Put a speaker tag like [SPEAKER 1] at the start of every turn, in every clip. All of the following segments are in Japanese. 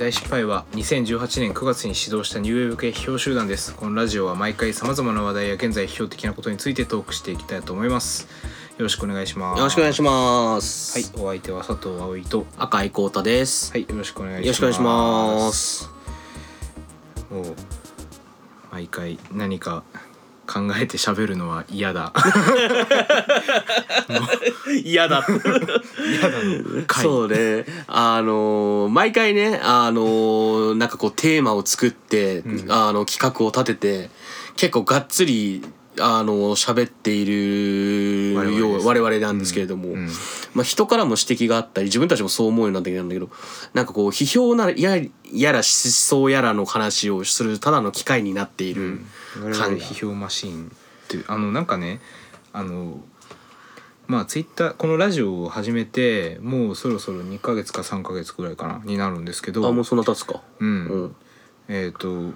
[SPEAKER 1] 大失敗は2018年9月に始動したニューウェブ系批評集団ですこのラジオは毎回さまざまな話題や現在批評的なことについてトークしていきたいと思いますよろしくお願いします
[SPEAKER 2] よろしくお願いします。
[SPEAKER 1] はいお相手は佐藤葵と
[SPEAKER 2] 赤井光太です。
[SPEAKER 1] はいよろしくお願いします
[SPEAKER 2] よろしくお願いします。
[SPEAKER 1] もう毎回何か考えて喋るのは嫌だ
[SPEAKER 2] 嫌だ。
[SPEAKER 1] 嫌だの回
[SPEAKER 2] そうね。あのー毎回ね、あのーなんかこうテーマを作って、
[SPEAKER 1] うん。
[SPEAKER 2] あの企画を立てて、結構がっつり。あの喋っている
[SPEAKER 1] 我々
[SPEAKER 2] よ
[SPEAKER 1] です
[SPEAKER 2] う我々なんですけれども、
[SPEAKER 1] うん。
[SPEAKER 2] まあ、人からも指摘があったり自分たちもそう思うようになってきたんだけどなんかこう批評ならややら思想やらの話をするただの機会になっている
[SPEAKER 1] 我々批評マシーンっていうあのなんかねあのまあツイッターこのラジオを始めてもうそろそろ2ヶ月か3ヶ月ぐらいかなになるんですけど。
[SPEAKER 2] あもうそんな経つか。
[SPEAKER 1] うん。
[SPEAKER 2] うん。
[SPEAKER 1] えっ、と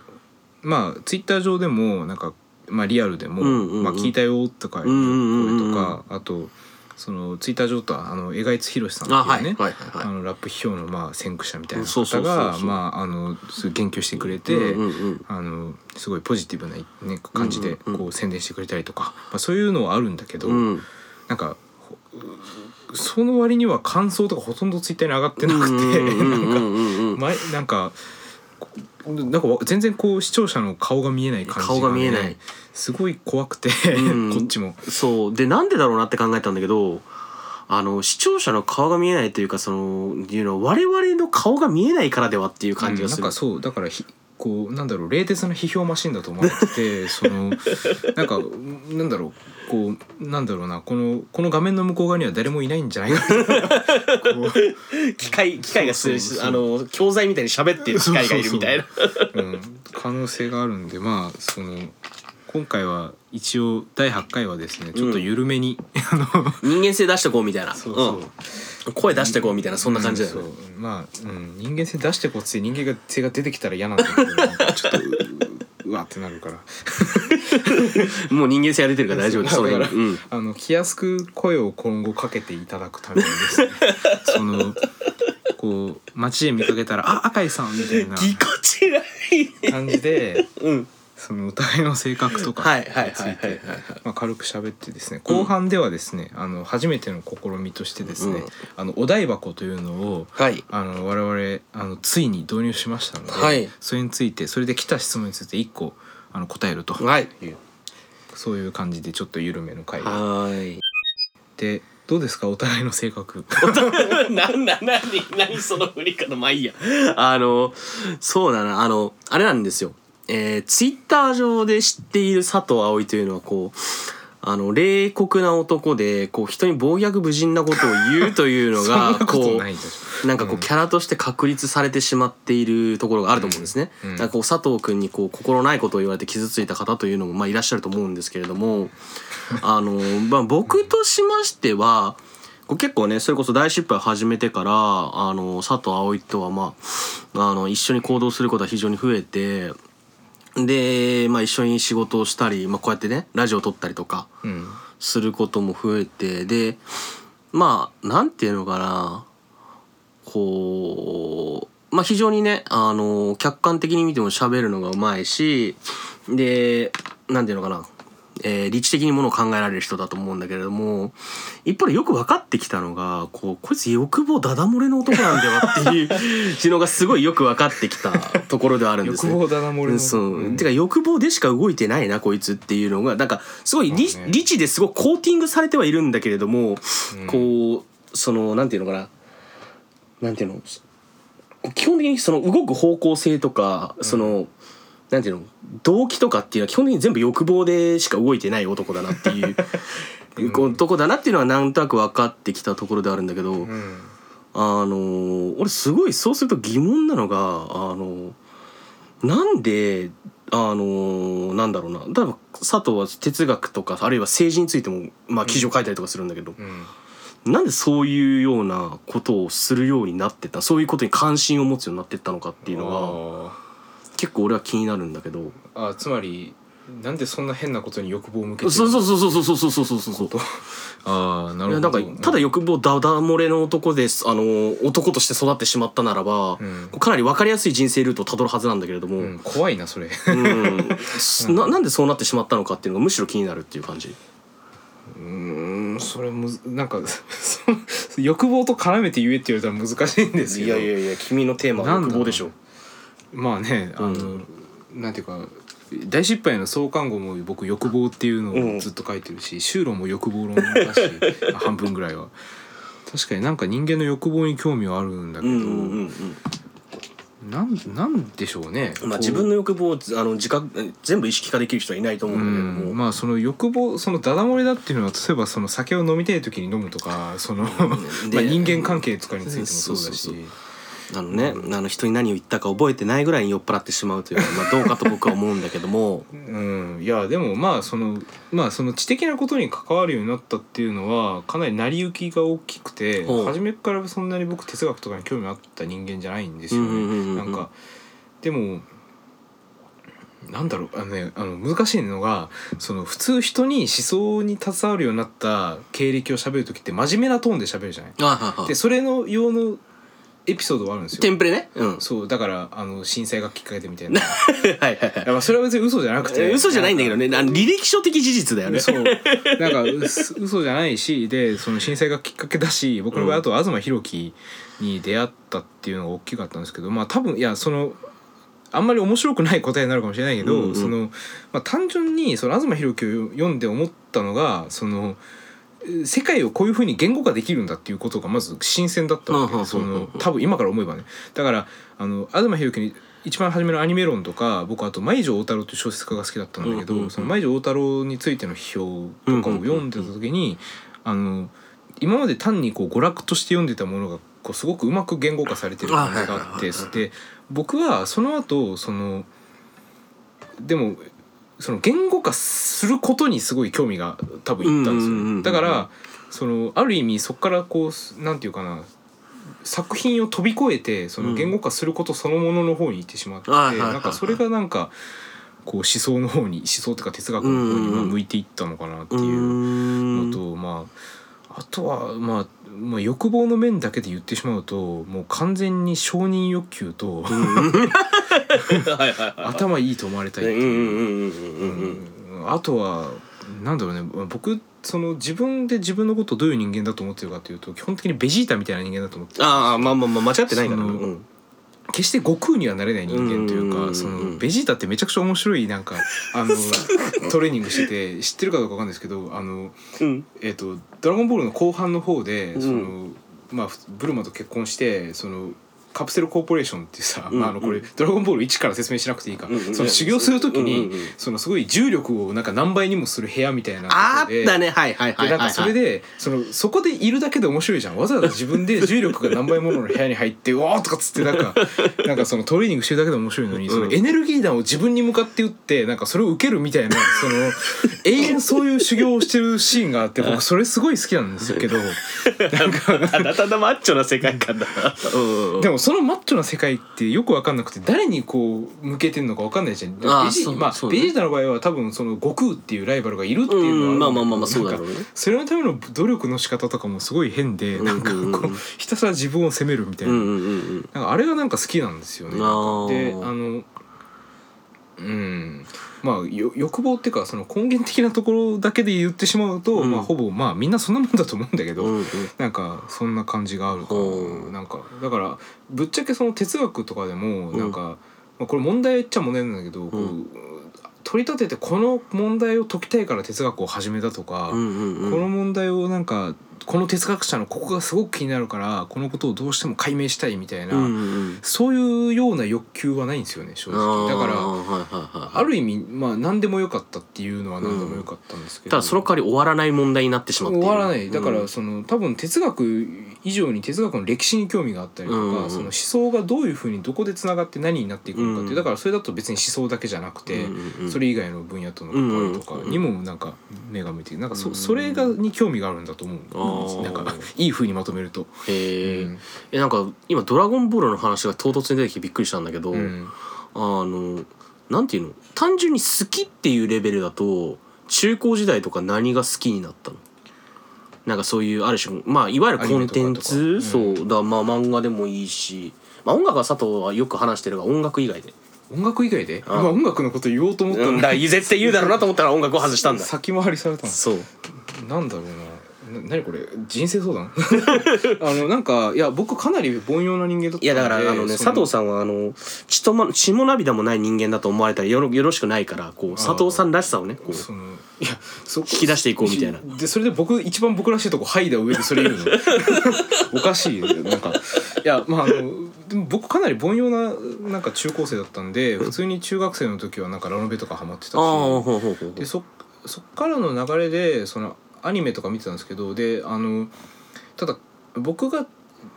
[SPEAKER 1] まあツイッター上でもなんか、まあ、リアルでも「
[SPEAKER 2] うんうんうん。
[SPEAKER 1] まあ、聞いたよ」とかいう声とかあとそのツイッター上とはあの江賀津博さん
[SPEAKER 2] あ
[SPEAKER 1] っていうねラップ批評のまあ先駆者みたいな
[SPEAKER 2] そうそ
[SPEAKER 1] 方がまああの言及してくれて、
[SPEAKER 2] うんうんうん
[SPEAKER 1] あのすごいポジティブな、ね、感じでこう宣伝してくれたりとか、まあ、そういうのはあるんだけど、
[SPEAKER 2] うん。
[SPEAKER 1] なんかほその割には感想とかほとんどツイッターに上がってなくて、なんか
[SPEAKER 2] なん
[SPEAKER 1] 前なんかこなんかわ全然こう視聴者の顔が見えない感じが、ね、
[SPEAKER 2] 顔が見えない。
[SPEAKER 1] すごい怖くて、
[SPEAKER 2] うん。
[SPEAKER 1] こっちも。
[SPEAKER 2] そう。でなんでだろうなって考えたんだけどあの視聴者の顔が見えないというかそのいうの我々の顔が見えないからではっていう感じがする、
[SPEAKER 1] うんなんかそうだからひこうなんだろう冷徹な批評マシンだと思ってて そのなんかなんだろうこうなんだろうなこのこの画面の向こう側には誰もいないんじゃないか
[SPEAKER 2] 機械機械があの教材みたいに喋ってる機械がいるみたいな。
[SPEAKER 1] うん、可能性があるんでまあその今回は一応第8回はですねちょっと緩めに、あの
[SPEAKER 2] 人間性出してこうみたいな。
[SPEAKER 1] そうそう、
[SPEAKER 2] うん、声出してこうみたいなそんな感じだよね、
[SPEAKER 1] うんそう。まあ、うん、人間性出してこうって人間性が出てきたら嫌なんだけど なんかちょっとううわってなるから。
[SPEAKER 2] もう人間性が出てるから大丈夫ですそ
[SPEAKER 1] だから、
[SPEAKER 2] うん。
[SPEAKER 1] あの気安く声を今後かけていただくためにですねそのこう街で見かけたら「あ赤井さん」みたいな
[SPEAKER 2] ぎこちない。
[SPEAKER 1] 感じで
[SPEAKER 2] うん
[SPEAKER 1] そのお互いの性格とか
[SPEAKER 2] はいはいはい
[SPEAKER 1] につい
[SPEAKER 2] はい。はいはい
[SPEAKER 1] てまあ軽く喋ってですね後半ではですね、あの初めての試みとしてですね、
[SPEAKER 2] うん
[SPEAKER 1] あのお台箱というのを
[SPEAKER 2] はい。
[SPEAKER 1] あの我々あのついに導入しましたので、
[SPEAKER 2] はい。
[SPEAKER 1] それについてそれで来た質問について1個あの答えると。
[SPEAKER 2] はい。
[SPEAKER 1] いうそういう感じでちょっと緩めの回で
[SPEAKER 2] は
[SPEAKER 1] でどうですか？お互いの性格。
[SPEAKER 2] なんだ何何その振り方。まあいいや。あのそうだな。あのあれなんですよえー、ツイッター上で知っている佐藤葵というのはこうあの冷酷な男でこう人に暴虐無人なことを言うというのが
[SPEAKER 1] なこ
[SPEAKER 2] うなんかこ
[SPEAKER 1] う
[SPEAKER 2] うん。キャラとして確立されてしまっているところがあると思うんですね。
[SPEAKER 1] うん。うん
[SPEAKER 2] なんかこう佐藤君にこう心ないことを言われて傷ついた方というのもまあいらっしゃると思うんですけれども あの、まあ、僕としましては結構ねそれこそ大失敗を始めてからあの佐藤葵とはまああの一緒に行動することは非常に増えてで、まあ、一緒に仕事をしたり、まあ、こうやってねラジオを撮ったりとか
[SPEAKER 1] うん
[SPEAKER 2] することも増えてでまあなんていうのかなこうまあ非常にねあの客観的に見ても喋るのがうまいしでなんていうのかな、えー、理知的にものを考えられる人だと思うんだけれども一方でよく分かってきたのがこうこいつ欲望ダダ漏れの男なんだよっていう のがすごいよく分かってきたところではあるんですね。
[SPEAKER 1] 欲望だな漏れの
[SPEAKER 2] そう、
[SPEAKER 1] ん
[SPEAKER 2] てか欲望でしか動いてないなこいつっていうのがなんかすごい理,、
[SPEAKER 1] ね。
[SPEAKER 2] 理知ですごいコーティングされてはいるんだけれども、
[SPEAKER 1] うん。
[SPEAKER 2] こうそのなんていうのかな。なんていうの？基本的にその動く方向性とかその、なんていうの？動機とかっていうのは基本的に全部欲望でしか動いてない男だなっていう、
[SPEAKER 1] うん。
[SPEAKER 2] 男だなっていうのはなんとなく分かってきたところであるんだけど、
[SPEAKER 1] うん。
[SPEAKER 2] あのー俺すごいそうすると疑問なのがあのなんであのーなんだろうな。例えば佐藤は哲学とかあるいは政治についても、まあ、記事を書いたりとかするんだけど、
[SPEAKER 1] うん。
[SPEAKER 2] なんでそういうようなことをするようになってったそういうことに関心を持つようになってったのかっていうのが
[SPEAKER 1] あ
[SPEAKER 2] 結構俺は気になるんだけど。
[SPEAKER 1] ーあつまりなんでそんな変なことに欲望を向けてる
[SPEAKER 2] そうそうそうそうそうそうそうそうそうそう
[SPEAKER 1] ああないるほど
[SPEAKER 2] んかただ欲望ダダ漏れの男ですあの男として育ってしまったならば、
[SPEAKER 1] ん
[SPEAKER 2] かなり分かりやすい人生ルートをたどるはずなんだけれども、
[SPEAKER 1] うん、怖いなそれ
[SPEAKER 2] うんななんでそうなってしまったのかっていうのがむしろ気になるっていう感じ
[SPEAKER 1] うんそれむずなんかそ欲望と絡めて言えって言われたら難しいんですけど
[SPEAKER 2] いや君のテーマ
[SPEAKER 1] は欲望でし
[SPEAKER 2] ょ
[SPEAKER 1] まあねあの、なんていうか大失敗の創刊号も僕欲望っていうのをずっと書いてるし、修論も欲望論だし半分ぐらいは。確かになんか人間の欲望に興味はあるんだけど、
[SPEAKER 2] うんうんうんうん。
[SPEAKER 1] なんなんでしょうね
[SPEAKER 2] まあ、自分の欲望をあの自覚全部意識化できる人はいないと思う
[SPEAKER 1] うん
[SPEAKER 2] だけれども、
[SPEAKER 1] んまあその欲望そのダダ漏れだっていうのは例えばその酒を飲みたい時に飲むとかその、まあ人間関係とかについてもそうだし
[SPEAKER 2] あのね、あの人に何を言ったか覚えてないぐらいに酔っ払ってしまうというのは、まあ、どうかと僕は思うんだけども。
[SPEAKER 1] うん、いやでもまあそのまあその知的なことに関わるようになったっていうのはかなり成り行きが大きくて
[SPEAKER 2] ほう。
[SPEAKER 1] 初めっからそんなに僕哲学とかに興味あった人間じゃないんですよね。
[SPEAKER 2] うんうんうんうん
[SPEAKER 1] なんかでもなんだろうあのねあの難しいのがその普通人に思想に携わるようになった経歴を喋る時って真面目なトーンで喋るじゃない。
[SPEAKER 2] あはいは。い
[SPEAKER 1] でそれの用のエピソードはあるんですよ。
[SPEAKER 2] テンプレね？うん。
[SPEAKER 1] そうだからあの震災がきっかけでみたいな。い
[SPEAKER 2] はいはいはい。
[SPEAKER 1] やまあそれは別に嘘じゃなくて。
[SPEAKER 2] 嘘じゃないんだけどね。あの履歴書的事実だよね。
[SPEAKER 1] そう。なんかうす嘘じゃないしでその震災がきっかけだし僕の場合あと東博樹に出会ったっていうのが大きかったんですけどまあ多分いやそのあんまり面白くない答えになるかもしれないけど、
[SPEAKER 2] うんうん。
[SPEAKER 1] そのまあ、単純にその東博樹を読んで思ったのがそのえ世界をこういうふうに言語化できるんだっていうことがまず新鮮だったわけ。その多分今から思えばね。だからあの東博樹に一番初めのアニメ論とか僕あと舞城大太郎という小説家が好きだったんだけど、その舞城大太郎についての批評とかを読んでた時に、あの今まで単にこう娯楽として読んでたものがこうすごくうまく言語化されてる感じがあってで僕はその後そのでもその言語化することにすごい興味が多分いったんです
[SPEAKER 2] うんうんうんうん
[SPEAKER 1] よ。だからそのある意味そこからこうなんていうかな作品を飛び越えてその言語化することそのものの方に行ってしまって、
[SPEAKER 2] はいはいはいはい。
[SPEAKER 1] なんかそれがなんかこう思想の方に思想というか哲学の方にまあ向いていったのかなって
[SPEAKER 2] う
[SPEAKER 1] いうのと、まああとは、まあ、まあ欲望の面だけで言ってしまうともう完全に承認欲求と、頭いいと思われたいあとはなんだろうね。僕その自分で自分のことをどういう人間だと思ってるかというと基本的にベジータみたいな人間だと思ってる
[SPEAKER 2] ああまあまあまあ間違ってないからうん
[SPEAKER 1] 決して悟空にはなれない人間という
[SPEAKER 2] うんうんうんうん。
[SPEAKER 1] かそのベジータってめちゃくちゃ面白いなんかあの トレーニングしてて知ってるかどうかわかんないですけどあの
[SPEAKER 2] うん。
[SPEAKER 1] えっ、と「ドラゴンボール」の後半の方で、
[SPEAKER 2] うん。
[SPEAKER 1] そのまあふブルマと結婚してそのカプセルコーポレーションっていうさ、
[SPEAKER 2] うん
[SPEAKER 1] まあ、あのこれ「ドラゴンボール1」から説明しなくていいか、
[SPEAKER 2] うんうん
[SPEAKER 1] その修行する時に、
[SPEAKER 2] うんうんうん。
[SPEAKER 1] そのすごい重力をなんか何倍にもする部屋みたいな
[SPEAKER 2] あ
[SPEAKER 1] で
[SPEAKER 2] ったね。はいはいはいはい
[SPEAKER 1] でなんかそれでそのそこでいるだけで面白いじゃん。わざわざ自分で重力が何倍ものの部屋に入って「うわー!」とかっつってなんか なんかそのトレーニングしてるだけで面白いのに、そのエネルギー弾を自分に向かって打ってなんかそれを受けるみたいな その永遠そういう修行をしてるシーンがあって僕それすごい好きなんですけど。なんか
[SPEAKER 2] ただただマッチョな世界観だな。
[SPEAKER 1] でもそのマッチョな世界ってよく分かんなくて誰にこう向けてんのか分かんないじゃん。
[SPEAKER 2] あー
[SPEAKER 1] ベジ
[SPEAKER 2] そうそうね。
[SPEAKER 1] まあベジータの場合は多分その悟空っていうライバルがいるっていう
[SPEAKER 2] うん
[SPEAKER 1] のはるん
[SPEAKER 2] まあまあまあまあそうだろうね。
[SPEAKER 1] なんかそれのための努力の仕方とかもすごい変で、なんか
[SPEAKER 2] うんうん。うん
[SPEAKER 1] こうひたすら自分を責めるみたいな,、
[SPEAKER 2] うんうんうんうん。
[SPEAKER 1] なんかあれがなんか好きなんですよね。
[SPEAKER 2] あー。
[SPEAKER 1] であのうんまあよ欲望っていうかその根源的なところだけで言ってしまうと、
[SPEAKER 2] うん。
[SPEAKER 1] まあほぼまあみんなそんなもんだと思うんだけど、
[SPEAKER 2] うんうん。
[SPEAKER 1] なんかそんな感じがあるか
[SPEAKER 2] うん。
[SPEAKER 1] ななんかだからぶっちゃけその哲学とかでも
[SPEAKER 2] うん。
[SPEAKER 1] なんか、まあ、これ問題っちゃ問題なんだけど、こう取り立ててこの問題を解きたいから哲学を始めたとか、
[SPEAKER 2] うんうんうん。
[SPEAKER 1] この問題をなんかこの哲学者のここがすごく気になるからこのことをどうしても解明したいみたいな、
[SPEAKER 2] うんうんうん。
[SPEAKER 1] そういうような欲求はないんですよね正直。だから
[SPEAKER 2] はいはいはい
[SPEAKER 1] ある意味まあ何でもよかったっていうのは何でもよかったんですけど、
[SPEAKER 2] ただその代わり終わらない問題になってしまって
[SPEAKER 1] 終わらない。だか
[SPEAKER 2] うん
[SPEAKER 1] らその多分哲学以上に哲学の歴史に興味があったりとか、
[SPEAKER 2] うんうん
[SPEAKER 1] その思想がどういうふうにどこでつながって何になっていくのかっていう、
[SPEAKER 2] うん。
[SPEAKER 1] だからそれだと別に思想だけじゃなくて、
[SPEAKER 2] うんうんうん。
[SPEAKER 1] それ以外の分野との関わりとかにもなんか目が向いてなんかそそれがに興味があるんだと思う。んですなんか いいふうにまとめると。
[SPEAKER 2] へえ、
[SPEAKER 1] うん。
[SPEAKER 2] えなんか今「ドラゴンボール」の話が唐突に出てきてびっくりしたんだけど、
[SPEAKER 1] うん。
[SPEAKER 2] あのなんていうの？単純に好きっていうレベルだと中高時代とか何が好きになったの？なんかそういうある種まあいわゆるコンテンツ、
[SPEAKER 1] アニメとかとか。
[SPEAKER 2] そう。だまあ漫画でもいいし、まあ、音楽は佐藤はよく話してるが音楽以外で、
[SPEAKER 1] 音楽以外で？
[SPEAKER 2] あ
[SPEAKER 1] 今音楽のこと言おうと思った
[SPEAKER 2] うん、
[SPEAKER 1] の
[SPEAKER 2] だ絶対言うだろうなと思ったら音楽を外したんだ。
[SPEAKER 1] 先回りされたの。
[SPEAKER 2] そう。
[SPEAKER 1] なんだろうなな何これ人生相談？あのなんかいや僕かなり凡庸な人間だったんで
[SPEAKER 2] いやだからあのね佐藤さんはあの血とも血も涙もない人間だと思われたらよろよろしくないからこう佐藤さんらしさをねこう
[SPEAKER 1] そのいやそ
[SPEAKER 2] 引き出していこうみたいな。
[SPEAKER 1] でそれで僕一番僕らしいとこ剥いだ上でそれ言うの。おかしいよ。なんかいやまああのでも僕かなり凡庸ななんか中高生だったんで普通に中学生の時はなんかラノベとかハマってたし。
[SPEAKER 2] ああほうほうほうほう。
[SPEAKER 1] でそそっからの流れでそのアニメとか見てたんですけどであのただ僕が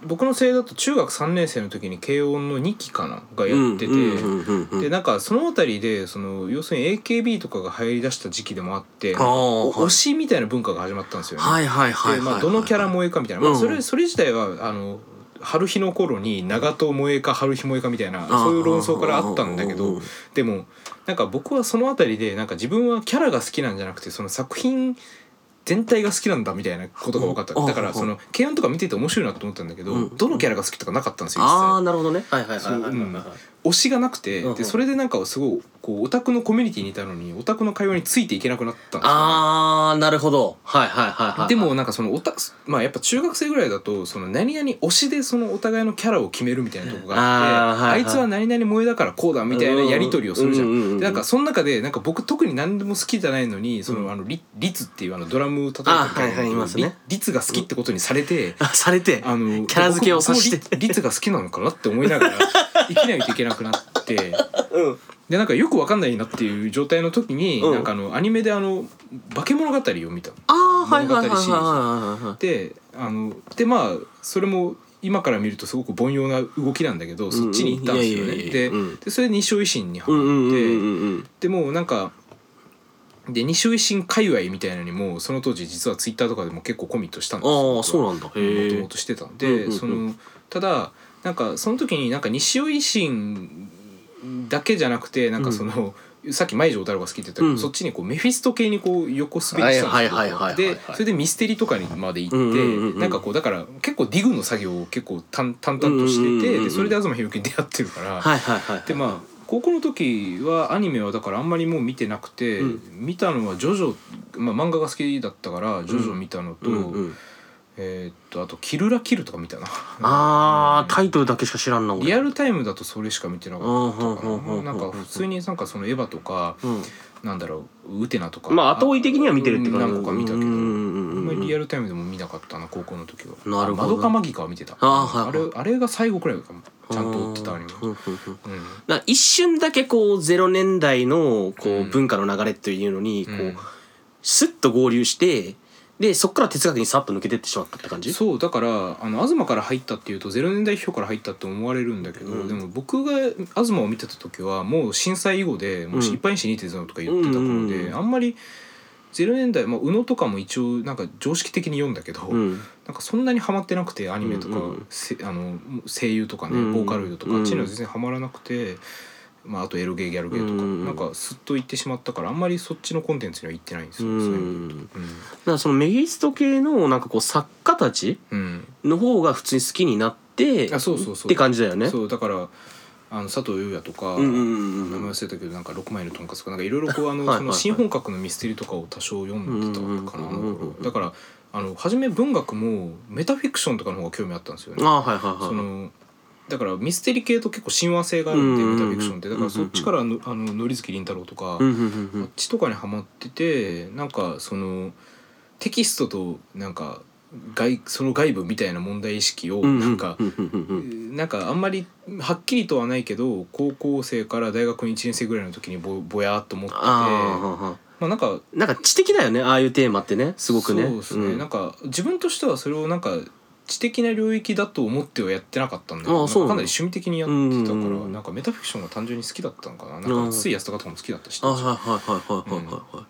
[SPEAKER 1] 僕の世代だと中学3年生の時に軽音の2期かながやってて、でなんかその辺りでその要するに AKB とかが流行りだした時期でもあって推しみたいな文化が始まったんですよね。
[SPEAKER 2] はいはいはいはい
[SPEAKER 1] でまあ、どのキャラ萌えかみたいな、まあ、
[SPEAKER 2] うん。
[SPEAKER 1] それそれ自体はあの春日の頃に長門萌えか春日萌えかみたいなそういう論争からあったんだけどでもなんか僕はその辺りでなんか自分はキャラが好きなんじゃなくてその作品全体が好きなんだみたいなことが分かった。
[SPEAKER 2] うん。
[SPEAKER 1] だからその軽音とか見てて面白いなと思ったんだけど、
[SPEAKER 2] うん。
[SPEAKER 1] どのキャラが好きとかなかったんですよ一
[SPEAKER 2] ああ
[SPEAKER 1] 切
[SPEAKER 2] なるほどね。はいはいはいはいはい
[SPEAKER 1] そううん。
[SPEAKER 2] はい
[SPEAKER 1] 推しがなくて
[SPEAKER 2] うんうん。
[SPEAKER 1] でそれでなんかすごいこうオタクのコミュニティにいたのにオタクの会話についていけなくなったんですよね。
[SPEAKER 2] ああなるほど。はいはいはいはい。
[SPEAKER 1] でもなんかそのおたまあやっぱ中学生ぐらいだとその何々推しでそのお互いのキャラを決めるみたいなとこがあって
[SPEAKER 2] あーはいはい。
[SPEAKER 1] あいつは何々萌えだからこうだみたいなやり取りをするじゃ
[SPEAKER 2] うんうんうんうん。
[SPEAKER 1] ん。でなんかその中でなんか僕特に何でも好きじゃないのにそのあのリリツっていうあのドラム叩いてる
[SPEAKER 2] あはいはいいますね。
[SPEAKER 1] リリツが好きってことにされて。
[SPEAKER 2] あ されて
[SPEAKER 1] あの
[SPEAKER 2] キャラ付けをさして。
[SPEAKER 1] 僕もリリツが好きなのかなって思いながら生きないといけなくなって。
[SPEAKER 2] うん。
[SPEAKER 1] でなんかよくわかんないなっていう状態の時に、
[SPEAKER 2] うん。
[SPEAKER 1] なんかあのアニメであの化け物語を見た。
[SPEAKER 2] ああはいはいはいはい
[SPEAKER 1] 物語シリーズ。
[SPEAKER 2] はいはい
[SPEAKER 1] であのでまあそれも今から見るとすごく凡庸な動きなんだけど、そっちに行ったんですよ
[SPEAKER 2] いやいやいや
[SPEAKER 1] ね。で,、
[SPEAKER 2] うん。
[SPEAKER 1] でそれで二松維新にハマって、
[SPEAKER 2] うんうんうんうんうん。
[SPEAKER 1] でもうなんかで二松維新界隈みたいなのにもその当時実はツイッターとかでも結構コミットしたんですよ。
[SPEAKER 2] ああそうなんだ。
[SPEAKER 1] もともとしてたんで、
[SPEAKER 2] うんうんうん。
[SPEAKER 1] そのただなんかその時になんか西尾維新だけじゃなくてなんかその、さっき舞城太郎が好きって言ったけど、
[SPEAKER 2] うん。
[SPEAKER 1] そっちにこうメフィスト系にこう横滑りしたん
[SPEAKER 2] はいはいはいはいはい
[SPEAKER 1] ですよでそれでミステリとかにまで行って、
[SPEAKER 2] うんうんうんうん。
[SPEAKER 1] なんかこうだから結構ディグの作業を結構淡淡々としてて、
[SPEAKER 2] うんうんうんうん
[SPEAKER 1] でそれで東博樹に出会ってるから、
[SPEAKER 2] はいはいはい
[SPEAKER 1] でまあ高校の時はアニメはだからあんまりもう見てなくて、
[SPEAKER 2] うん。
[SPEAKER 1] 見たのはジョジョ、まあ、漫画が好きだったからジョジョ見たのと、
[SPEAKER 2] うんうん
[SPEAKER 1] えーっとあと「キルラキル」とか見たな。
[SPEAKER 2] あータイトルだけしか知らんな俺。
[SPEAKER 1] リアルタイムだとそれしか見てなかったかなんなんか普通になんかそのエヴァとか
[SPEAKER 2] うん。
[SPEAKER 1] なんだろうウテナとか
[SPEAKER 2] まあ後追い的には見てるって感じ。
[SPEAKER 1] 何個か見たけどあ
[SPEAKER 2] うん
[SPEAKER 1] まりリアルタイムでも見なかったな高校の時は。
[SPEAKER 2] なるほど。
[SPEAKER 1] あマドカマギカは見てた。
[SPEAKER 2] あはいはい。
[SPEAKER 1] あれあれが最後くらいかも。ちゃんと追ってたアニメ。
[SPEAKER 2] うん一瞬だけこう0年代のこ
[SPEAKER 1] う
[SPEAKER 2] うん。文化の流れっていうのにこ
[SPEAKER 1] うん。
[SPEAKER 2] うスッと合流してでそっから哲学にさっと抜けてってしまったって感じ？
[SPEAKER 1] そうだからあの東から入ったっていうと0年代表から入ったって思われるんだけど、
[SPEAKER 2] うん。
[SPEAKER 1] でも僕が東を見てた時はもう震災以後でもう
[SPEAKER 2] うん。
[SPEAKER 1] いっぱいにし2.0とか言ってた頃で、あんまり0年代、まあ、宇野とかも一応なんか常識的に読んだけど、
[SPEAKER 2] うん。
[SPEAKER 1] なんかそんなにハマってなくてアニメとか、
[SPEAKER 2] うんうん
[SPEAKER 1] せあの声優とかね、
[SPEAKER 2] うん
[SPEAKER 1] ボーカロイドとか、
[SPEAKER 2] うん
[SPEAKER 1] あっちには全然ハマらなくて、まあ、あとエロゲーギャルゲーとか、
[SPEAKER 2] うん。
[SPEAKER 1] なんかすっと行ってしまったからあんまりそっちのコンテンツには行ってないんです
[SPEAKER 2] う
[SPEAKER 1] よ。そういうの。
[SPEAKER 2] ん。だ
[SPEAKER 1] うん
[SPEAKER 2] からそのメギスト系のなんかこう作家たち
[SPEAKER 1] うん。
[SPEAKER 2] の方が普通に好きになって
[SPEAKER 1] あそうそうそう。
[SPEAKER 2] って感じだよね。
[SPEAKER 1] そうだからあの佐藤優也とか、
[SPEAKER 2] うんうんうん
[SPEAKER 1] 名前忘れたけどなんか6枚のとんかつとかなんかいろいろこうあの
[SPEAKER 2] はいはいはい。
[SPEAKER 1] その新本格のミステリーとかを多少読んでたかなあの
[SPEAKER 2] うんうんうんうん。
[SPEAKER 1] 頃だからあの初め文学もメタフィクションとかの方が興味あったんですよね。
[SPEAKER 2] あはいはいはい。
[SPEAKER 1] そのだからミステリー系と結構親和性があるんでメタフィクションってだからそっちからのあの森月凛太郎とか、あっちとかにハマっててなんかそのテキストとなんか外その外部みたいな問題意識を
[SPEAKER 2] うん
[SPEAKER 1] なんかなんかあんまりはっきりとはないけど高校生から大学1年生ぐらいの時にぼぼやっと思ってて
[SPEAKER 2] あ
[SPEAKER 1] まあなんか
[SPEAKER 2] あなんか知的だよねああいうテーマってねすごくね。
[SPEAKER 1] そうですね、
[SPEAKER 2] ん。
[SPEAKER 1] なんか自分としてはそれをなんか知的な領域だと思ってはやってなかったんだけどかかなり趣味的にやってたから、なんかメタフィクションが単純に好きだったのかな。なん
[SPEAKER 2] うん
[SPEAKER 1] かつい安とかとかも好きだったし、
[SPEAKER 2] あはいはいはいはいはいは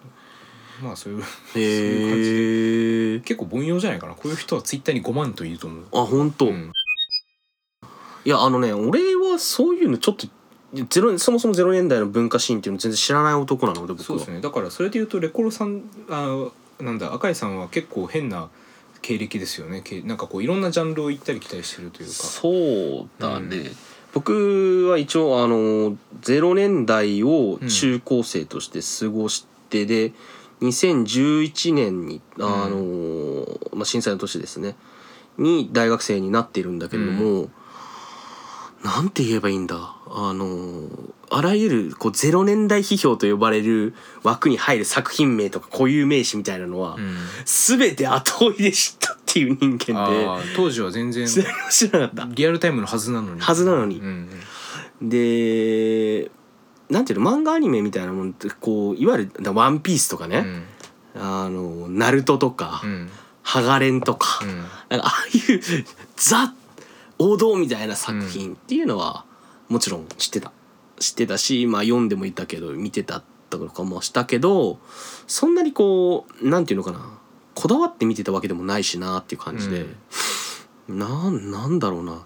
[SPEAKER 2] い。
[SPEAKER 1] まあそういう
[SPEAKER 2] へえ
[SPEAKER 1] 結構凡庸じゃないかな。こういう人はツイッターに5万といると思う。
[SPEAKER 2] あ本当、
[SPEAKER 1] うん。
[SPEAKER 2] いやあのね俺はそういうのちょっとゼロそもそも0年代の文化シーンっていうの全然知らない男なので僕は。
[SPEAKER 1] そうですね。だからそれでいうとレコロさんあなんだ赤井さんは結構変な経歴ですよね。けなんかこういろんなジャンルを行ったり来たりしてるというか。
[SPEAKER 2] そうだね、僕は一応あの0年代を中高生として過ごしてで、2011年にあの、まあ、震災の年ですね。に大学生になっているんだけれども、なんて言えばいいんだあのあらゆるこう0年代批評と呼ばれる枠に入る作品名とか固有名詞みたいなのは、
[SPEAKER 1] うん。
[SPEAKER 2] 全て後追いで知ったっていう人間で
[SPEAKER 1] 当時は全然
[SPEAKER 2] 知らなかった。
[SPEAKER 1] リアルタイムのはずなのに。
[SPEAKER 2] はずなのに。
[SPEAKER 1] うん
[SPEAKER 2] でなんていうの漫画アニメみたいなものってこういわゆる「ワンピースとかね、
[SPEAKER 1] うん。
[SPEAKER 2] あのナルトとか、
[SPEAKER 1] うん。
[SPEAKER 2] ハガレンとか、
[SPEAKER 1] うん。
[SPEAKER 2] なんかああいうザ王道みたいな作品っていうのはもちろん知ってた。知ってたし、まあ、読んでもいたけど見てたとかもしたけどそんなにこうなんていうのかな。こだわって見てたわけでもないしなっていう感じで、なん。なんだろうな。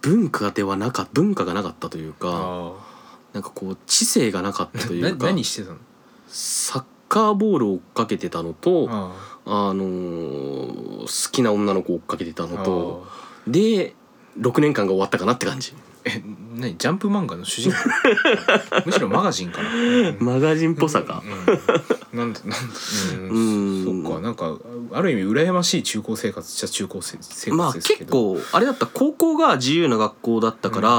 [SPEAKER 2] 文化ではなか文化がなかったというか
[SPEAKER 1] あ
[SPEAKER 2] なんかこう知性がなかったというか
[SPEAKER 1] 何してたの？
[SPEAKER 2] サッカーボールを追っかけてたのと
[SPEAKER 1] あ
[SPEAKER 2] あのー好きな女の子を追っかけてた
[SPEAKER 1] ー
[SPEAKER 2] のとで6年間が終わったかなって感じ。
[SPEAKER 1] え何？ジャンプ漫画の主人公？むしろマガジンかな、うん。
[SPEAKER 2] マガジンっぽさか。
[SPEAKER 1] うん、なんでなんでう
[SPEAKER 2] うん。
[SPEAKER 1] んそっか。なんかある意味羨ましい中高生活じゃ中高生生
[SPEAKER 2] まあ
[SPEAKER 1] 活ですけ
[SPEAKER 2] 結
[SPEAKER 1] ど、
[SPEAKER 2] 構あれだった高校が自由な学校だったから、
[SPEAKER 1] うん。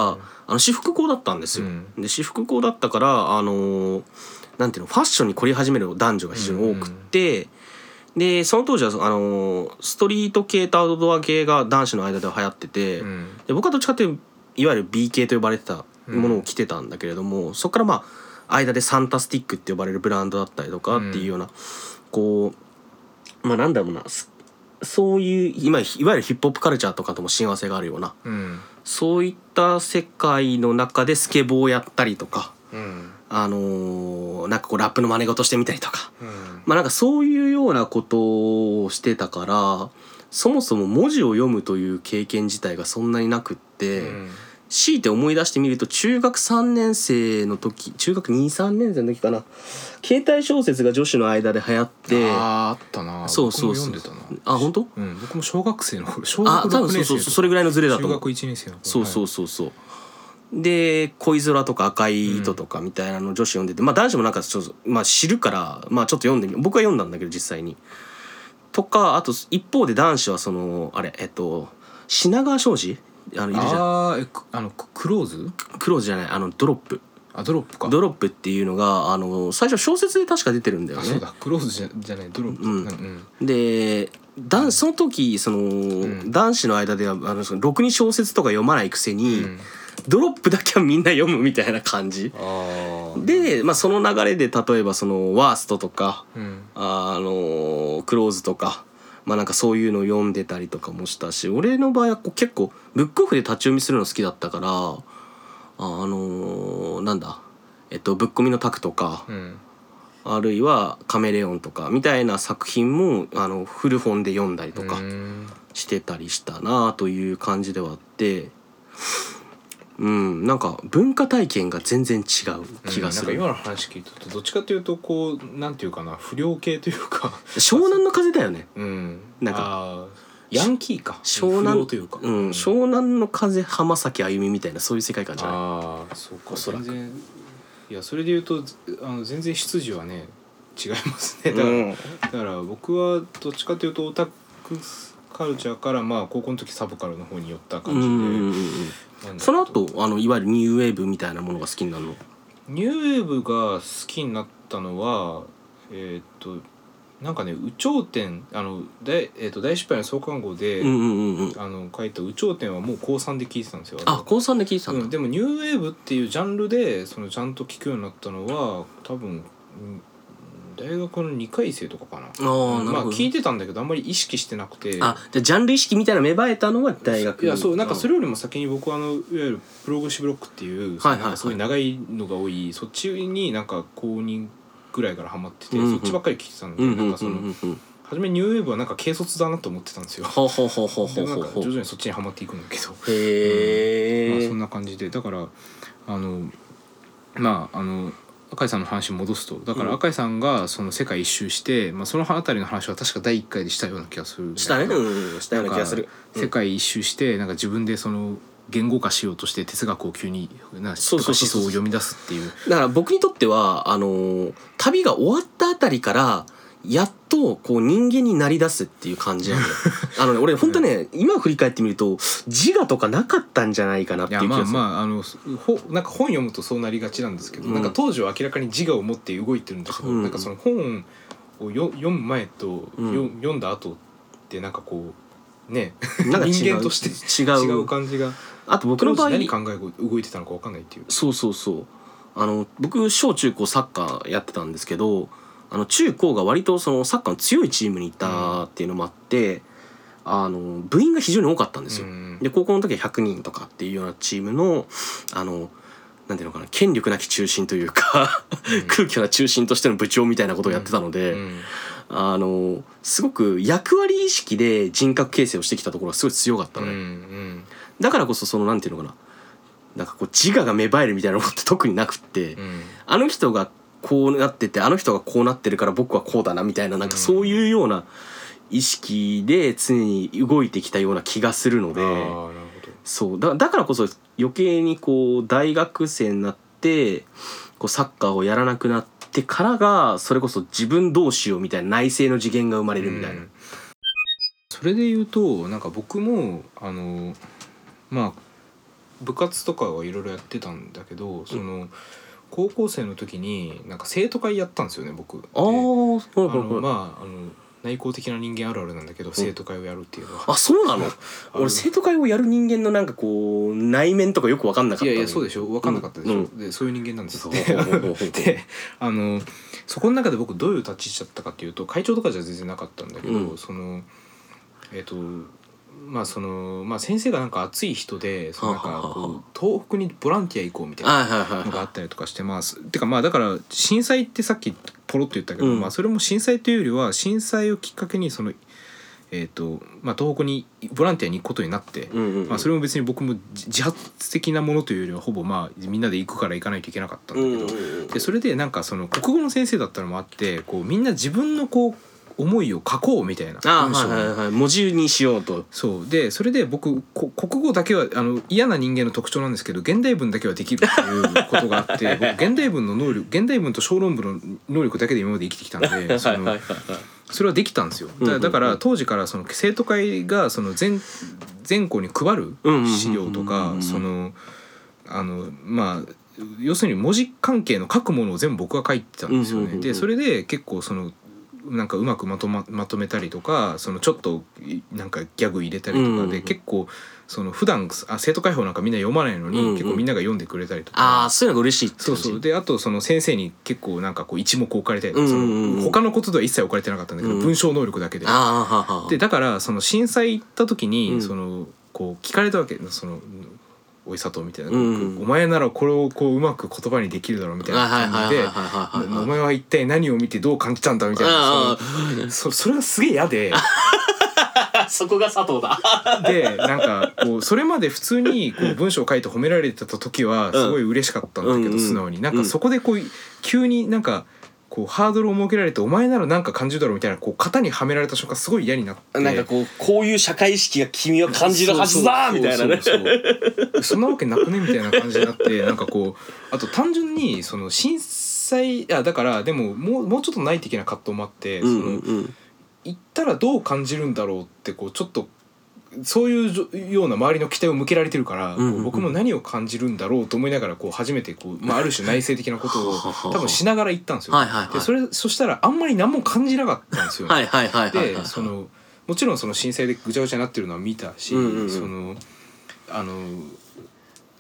[SPEAKER 2] あの私服校だったんですよ、
[SPEAKER 1] うん。
[SPEAKER 2] で私服校だったからあのーなんていうのファッションに凝り始める男女が非常に多くって、でその当時はあのーストリート系とアウトドア系が男子の間では流行ってて、
[SPEAKER 1] うん。
[SPEAKER 2] で僕はどっちかっていうといわゆる B 系と呼ばれてたものを着てたんだけれども、そこからまあ間でサンタスティックって呼ばれるブランドだったりとかっていうような、こうまあなんだろうなすそういう今いわゆるヒップホップカルチャーとかとも親和性があるような
[SPEAKER 1] うん。
[SPEAKER 2] そういった世界の中でスケボーをやったりとか
[SPEAKER 1] うん
[SPEAKER 2] あのーなんかこうラップの真似事してみたりとか。
[SPEAKER 1] うん。
[SPEAKER 2] まあなんかそういうようなことをしてたからそもそも文字を読むという経験自体がそんなになくって、
[SPEAKER 1] うん。
[SPEAKER 2] 強いて思い出してみると中学3年生の時中学23年生の時かな。携帯小説が女子の間で流行って
[SPEAKER 1] あーあったな。
[SPEAKER 2] そうそうそう。
[SPEAKER 1] 僕も読んでたな。
[SPEAKER 2] あ本当？
[SPEAKER 1] うん、僕も小学生の頃小学6
[SPEAKER 2] あ多分そう
[SPEAKER 1] 年生
[SPEAKER 2] そうそれぐらいのズレだと
[SPEAKER 1] 中
[SPEAKER 2] 思う。
[SPEAKER 1] 学1年生の頃。
[SPEAKER 2] そうそうそうそうで恋空とか赤い糸とかみたいなの女子読んでて、まあ男子もなんかちょっと、まあ、知るからまあちょっと読んでみ僕は読んだんだけど実際に。とかあと一方で男子はそのあれえっと品川庄司？あのいるじゃん。
[SPEAKER 1] ああのククローズ？
[SPEAKER 2] クローズじゃないあのドロップ
[SPEAKER 1] あドロップか。
[SPEAKER 2] ドロップっていうのがあの最初小説で確か出てるんだよね。
[SPEAKER 1] あそうだクローズじゃじゃないドロップ。
[SPEAKER 2] うん。
[SPEAKER 1] うん
[SPEAKER 2] で男その時その、
[SPEAKER 1] ん。
[SPEAKER 2] 男子の間ではあのそのろくに小説とか読まないくせに、
[SPEAKER 1] うん。
[SPEAKER 2] ドロップだけはみんな読むみたいな感じ。
[SPEAKER 1] ああ
[SPEAKER 2] で、まあ、その流れで例えばそのワーストとか
[SPEAKER 1] うん。
[SPEAKER 2] あのクローズとか。まあなんかそういうのを読んでたりとかもしたし俺の場合はこう結構ブックオフで立ち読みするの好きだったからあのなんだ。えっとぶっ込みのタクとか、
[SPEAKER 1] うん。
[SPEAKER 2] あるいはカメレオンとかみたいな作品もあの古本で読んだりとか
[SPEAKER 1] うん。
[SPEAKER 2] してたりしたなという感じではあって。うんなんか文化体験が全然違う気がする、
[SPEAKER 1] うんなんか今の話聞いてるとどっちかというとこうなんていうかな不良系というか。
[SPEAKER 2] 湘南の風だよね。
[SPEAKER 1] うん。
[SPEAKER 2] なんか
[SPEAKER 1] あーヤンキーか。
[SPEAKER 2] 湘
[SPEAKER 1] 不
[SPEAKER 2] 南
[SPEAKER 1] 良というか。
[SPEAKER 2] うん、湘南の風浜崎あゆみみたいなそういう世界観じゃない？
[SPEAKER 1] ああそうか。
[SPEAKER 2] おそらく。
[SPEAKER 1] 全然いやそれで言うとあの全然出自はね違いますね。だから,、
[SPEAKER 2] うん。
[SPEAKER 1] だから僕はどっちかというとオタクカルチャーからまあ高校の時サブカルの方に寄った
[SPEAKER 2] うん
[SPEAKER 1] 感じで、
[SPEAKER 2] その後あのいわゆるニューウェーブみたいなものが好きになるの？
[SPEAKER 1] ニューウェーブが好きになったのはえーっとなんかね「有頂天」あの大,、えーっと大失敗の創刊号で、
[SPEAKER 2] うんうんうんうん。
[SPEAKER 1] あの書いた「有頂天」はもう高3で聞いてたんですよ。
[SPEAKER 2] あ高3で聞いてたんだ、
[SPEAKER 1] うん、でもニューウェーブっていうジャンルでそのちゃんと聞くようになったのは多分うん大学の2回生とかかな。
[SPEAKER 2] あ
[SPEAKER 1] まあ聞いてたんだけどあんまり意識してなくて。
[SPEAKER 2] あじゃあジャンル意識みたいなの芽生えたのは大学。
[SPEAKER 1] いやそうなんかそ
[SPEAKER 2] れ
[SPEAKER 1] れよりも先に僕はあのいわゆるプログシブロックっていう、すごい長いのが多いそっちになんか高2ぐらいからハマってて、
[SPEAKER 2] うんうん。
[SPEAKER 1] そっちばっかり聞いてたんで、
[SPEAKER 2] うんうんうん
[SPEAKER 1] なんかその、
[SPEAKER 2] うんうん
[SPEAKER 1] 初めニューウェーブはなんか軽率だなと思ってたんですよ。
[SPEAKER 2] ほうほうほうほう。ほほうほう。
[SPEAKER 1] か徐々にそっちにはまっていくんだけど。
[SPEAKER 2] へえ
[SPEAKER 1] まあそんな感じで。だからあのまああの赤井さんの話に戻すとだから
[SPEAKER 2] うん。
[SPEAKER 1] 赤井さんがその世界一周して、まあ、その辺りの話は確か第1回でしたような気がする
[SPEAKER 2] したね。うんしたような気がする。
[SPEAKER 1] 世界一周してなんか自分でその言語化しようとして哲学を急にな思想を読み出すっていう。
[SPEAKER 2] だから僕にとってはあのー旅が終わったあたりからやっとこう人間になり出すっていう感じなんだよ。あのね俺本当ね今振り返ってみると自我とかなかったんじゃないかなって
[SPEAKER 1] い
[SPEAKER 2] う気がする。
[SPEAKER 1] まああのほなんか本読むとそうなりがちなんですけど、
[SPEAKER 2] うん。
[SPEAKER 1] なんか当時は明らかに自我を持って動いてるんだけど、
[SPEAKER 2] うん。
[SPEAKER 1] なんかその本をよ読む前と、
[SPEAKER 2] うん。
[SPEAKER 1] よ読んだ後ってなんかこうね
[SPEAKER 2] なんか
[SPEAKER 1] 人間として
[SPEAKER 2] 違う。
[SPEAKER 1] 違う感じが
[SPEAKER 2] あと僕の場合
[SPEAKER 1] 何考え動いてたのか分かんないっていう。
[SPEAKER 2] そうそうそうあの僕小中高サッカーやってたんですけどあの中高が割とそのサッカーの強いチームにいたっていうのもあって、あの部員が非常に多かったんですよ。
[SPEAKER 1] うん
[SPEAKER 2] で高校の時は100人とかっていうようなチームのあのなんていうのかな権力なき中心というか空気な中心としての部長みたいなことをやってたので、
[SPEAKER 1] うん
[SPEAKER 2] あのすごく役割意識で人格形成をしてきたところがすごい強かった
[SPEAKER 1] うんう
[SPEAKER 2] のね。
[SPEAKER 1] ん
[SPEAKER 2] だからこそそのなんていうのかな。なんかこう自我が芽生えるみたいなことって特になくって、
[SPEAKER 1] うん。
[SPEAKER 2] あの人がこうなっててあの人がこうなってるから僕はこうだなみたいななんかそういうような意識で常に動いてきたような気がするので
[SPEAKER 1] あーなるほど。
[SPEAKER 2] そう。だだからこそ余計にこう大学生になってこうサッカーをやらなくなってからがそれこそ自分どうしようみたいな内省の次元が生まれるみたいな。
[SPEAKER 1] うん。それで言うとなんか僕もあのまあ部活とかはいろいろやってたんだけどその高校生の時になんか生徒会やったんですよね僕。で
[SPEAKER 2] あーはい
[SPEAKER 1] あ
[SPEAKER 2] はいはい
[SPEAKER 1] のまああの内向的な人間あるあるなんだけど生徒会をやるっていうのは。
[SPEAKER 2] あそうなの？
[SPEAKER 1] あの
[SPEAKER 2] 俺生徒会をやる人間のなんかこう内面とかよく分かんなかった
[SPEAKER 1] いやいやそうでしょ。分かんなかったでしょ、
[SPEAKER 2] うん。
[SPEAKER 1] でそういう人間なんです
[SPEAKER 2] そう。
[SPEAKER 1] でであのそこの中で僕どういう立ち位置だったかっていうと会長とかじゃ全然なかったんだけど、
[SPEAKER 2] うん。
[SPEAKER 1] そのえっ、とまあそのまあ先生がなんか熱い人でそのなんかこう東北にボランティア行こうみたいなのがあったりとかしてまあす。てかまあだから震災ってさっきポロッと言ったけど、
[SPEAKER 2] うん。
[SPEAKER 1] まあそれも震災というよりは震災をきっかけにそのえっ、とまあ東北にボランティアに行くことになって、
[SPEAKER 2] い。うんうんうん。
[SPEAKER 1] まあ、それも別に僕も自自発的なものというよりはほぼまあみんなで行くから行かないといけなかったんだけど、
[SPEAKER 2] うんうんうん。
[SPEAKER 1] でそれでなんかその国語の先生だったのもあってこうみんな自分のこう思いを書こうみたいな。
[SPEAKER 2] あ
[SPEAKER 1] 文
[SPEAKER 2] はいはいはい。文字にしようと。
[SPEAKER 1] そう。でそれで僕こ国語だけはあの嫌な人間の特徴なんですけど現代文だけはできるっていうことがあって僕現代文の能力現代文と小論文の能力だけで今まで生きてきたんでそのそれはできたんですよ。だだから当時からその生徒会がその全全校に配る資料とかそのあのまあ要するに文字関係の書くものを全部僕が書いてたんですよね。でそれで結構そのなんかうまくまとままとめたりとかそのちょっといなんかギャグ入れたりとかで、結構その普段あ生徒会報なんかみんな読まないのに、結構みんなが読んでくれたりとか。
[SPEAKER 2] ああそういうのが嬉しいって
[SPEAKER 1] そう
[SPEAKER 2] 感じ。
[SPEAKER 1] そうであとその先生に結構なんかこう一目置かれて、
[SPEAKER 2] うんうん
[SPEAKER 1] 他のことでは一切置かれてなかったんだけど、
[SPEAKER 2] うん
[SPEAKER 1] 文章能力だけで。でだからその震災行った時に、
[SPEAKER 2] うん。
[SPEAKER 1] そのこう聞かれたわけその「おい佐藤」みたいな、
[SPEAKER 2] うん。うん
[SPEAKER 1] お前ならこれをこううまく言葉にできるだろう」みたいな感じで
[SPEAKER 2] はいはいはいはい「
[SPEAKER 1] お前は一体何を見てどう感じたんだ」みたいな
[SPEAKER 2] あ
[SPEAKER 1] そのそそれがすげえ嫌で。
[SPEAKER 2] あ そこが佐藤だ。
[SPEAKER 1] でなんかこうそれまで普通にこう文章を書いて褒められてた時はすごい嬉しかったんだけど、素直に。なんかそこでこう急になんか。こうハードルを設けられてお前ならなんか感じるだろうみたいなこう型にはめられた瞬間すごい嫌になって
[SPEAKER 2] なんかこうこういう社会意識が君は感じるはずだみたいなね。
[SPEAKER 1] そんなわけなくねみたいな感じになってなんかこうあと単純にその震災あだからでももうもうちょっとない的な葛藤もあって。行ったらどう感じるんだろうってこうちょっとそういうような周りの期待を向けられてるから、
[SPEAKER 2] うんうんうん
[SPEAKER 1] 僕も何を感じるんだろうと思いながらこう初めてこう、まあ、ある種内省的なことを
[SPEAKER 2] はははは
[SPEAKER 1] 多分しながら行ったんですよ。
[SPEAKER 2] はいはいはい
[SPEAKER 1] でそれそしたらあんまり何も感じなかったんですよ。
[SPEAKER 2] はいはいはいはいはい。
[SPEAKER 1] でそのもちろんその震災でぐちゃぐちゃになってるのは見たし、
[SPEAKER 2] うんうんうん
[SPEAKER 1] そのあの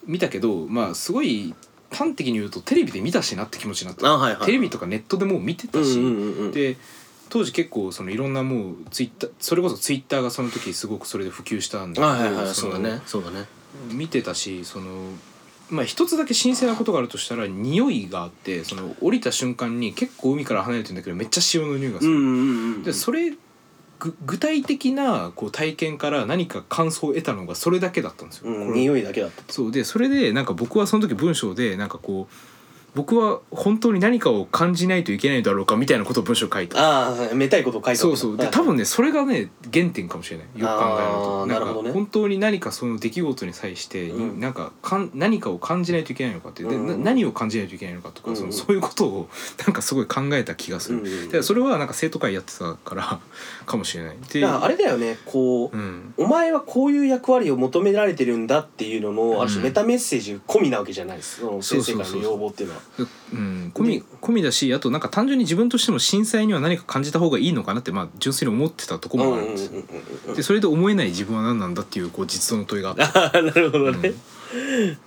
[SPEAKER 1] 見たけどまあすごい端的に言うとテレビで見たしなって気持ちになった、
[SPEAKER 2] あはいはい。
[SPEAKER 1] テレビとかネットでもう見てたし、
[SPEAKER 2] うんうんうんうん。
[SPEAKER 1] で当時結構そのいろんなもうツイッターそれこそツイッターがその時すごくそれで普及したんだ
[SPEAKER 2] はいはいはい
[SPEAKER 1] そ
[SPEAKER 2] うだねそうだね。
[SPEAKER 1] 見てたしそのまあ一つだけ新鮮なことがあるとしたら匂いがあってその降りた瞬間に結構海から離れてるんだけどめっちゃ潮の匂いがする。
[SPEAKER 2] うんうんうん。
[SPEAKER 1] でそれぐ具体的なこう体験から何か感想を得たのがそれだけだったんですよ。
[SPEAKER 2] うん匂いだけだった
[SPEAKER 1] そうでそれでなんか僕はその時文章でなんかこう僕は本当に何かを感じないといけないだろうかみたいなことを文章を書いた。
[SPEAKER 2] ああめたいことを書いた
[SPEAKER 1] そうそう。で多分
[SPEAKER 2] ね
[SPEAKER 1] ねそれがね原点かもしれない。よく考える
[SPEAKER 2] あ
[SPEAKER 1] となんか
[SPEAKER 2] ね。
[SPEAKER 1] 本当に何かその出来事に際して、
[SPEAKER 2] うん。
[SPEAKER 1] なんかかん何かを感じないといけないのかって何を感じないといけないのかとか、
[SPEAKER 2] うん。
[SPEAKER 1] そのそういうことを なんかすごい考えた気がする、
[SPEAKER 2] う
[SPEAKER 1] それはなんか生徒会やってたからかもしれないで
[SPEAKER 2] あれだよねこう、
[SPEAKER 1] うん。
[SPEAKER 2] お前はこういう役割を求められてるんだっていうのの、ある種
[SPEAKER 1] うん
[SPEAKER 2] メタメッセージ込みなわけじゃないですその先生からの要望っていうのは
[SPEAKER 1] うん、込み込みだしあとなんか単純に自分としても震災には何か感じた方がいいのかなってまあ純粋に思ってたところもあるんですよ。でそれで思えない自分は何なんだっていうこう実存の問いが。あ
[SPEAKER 2] なるほどね、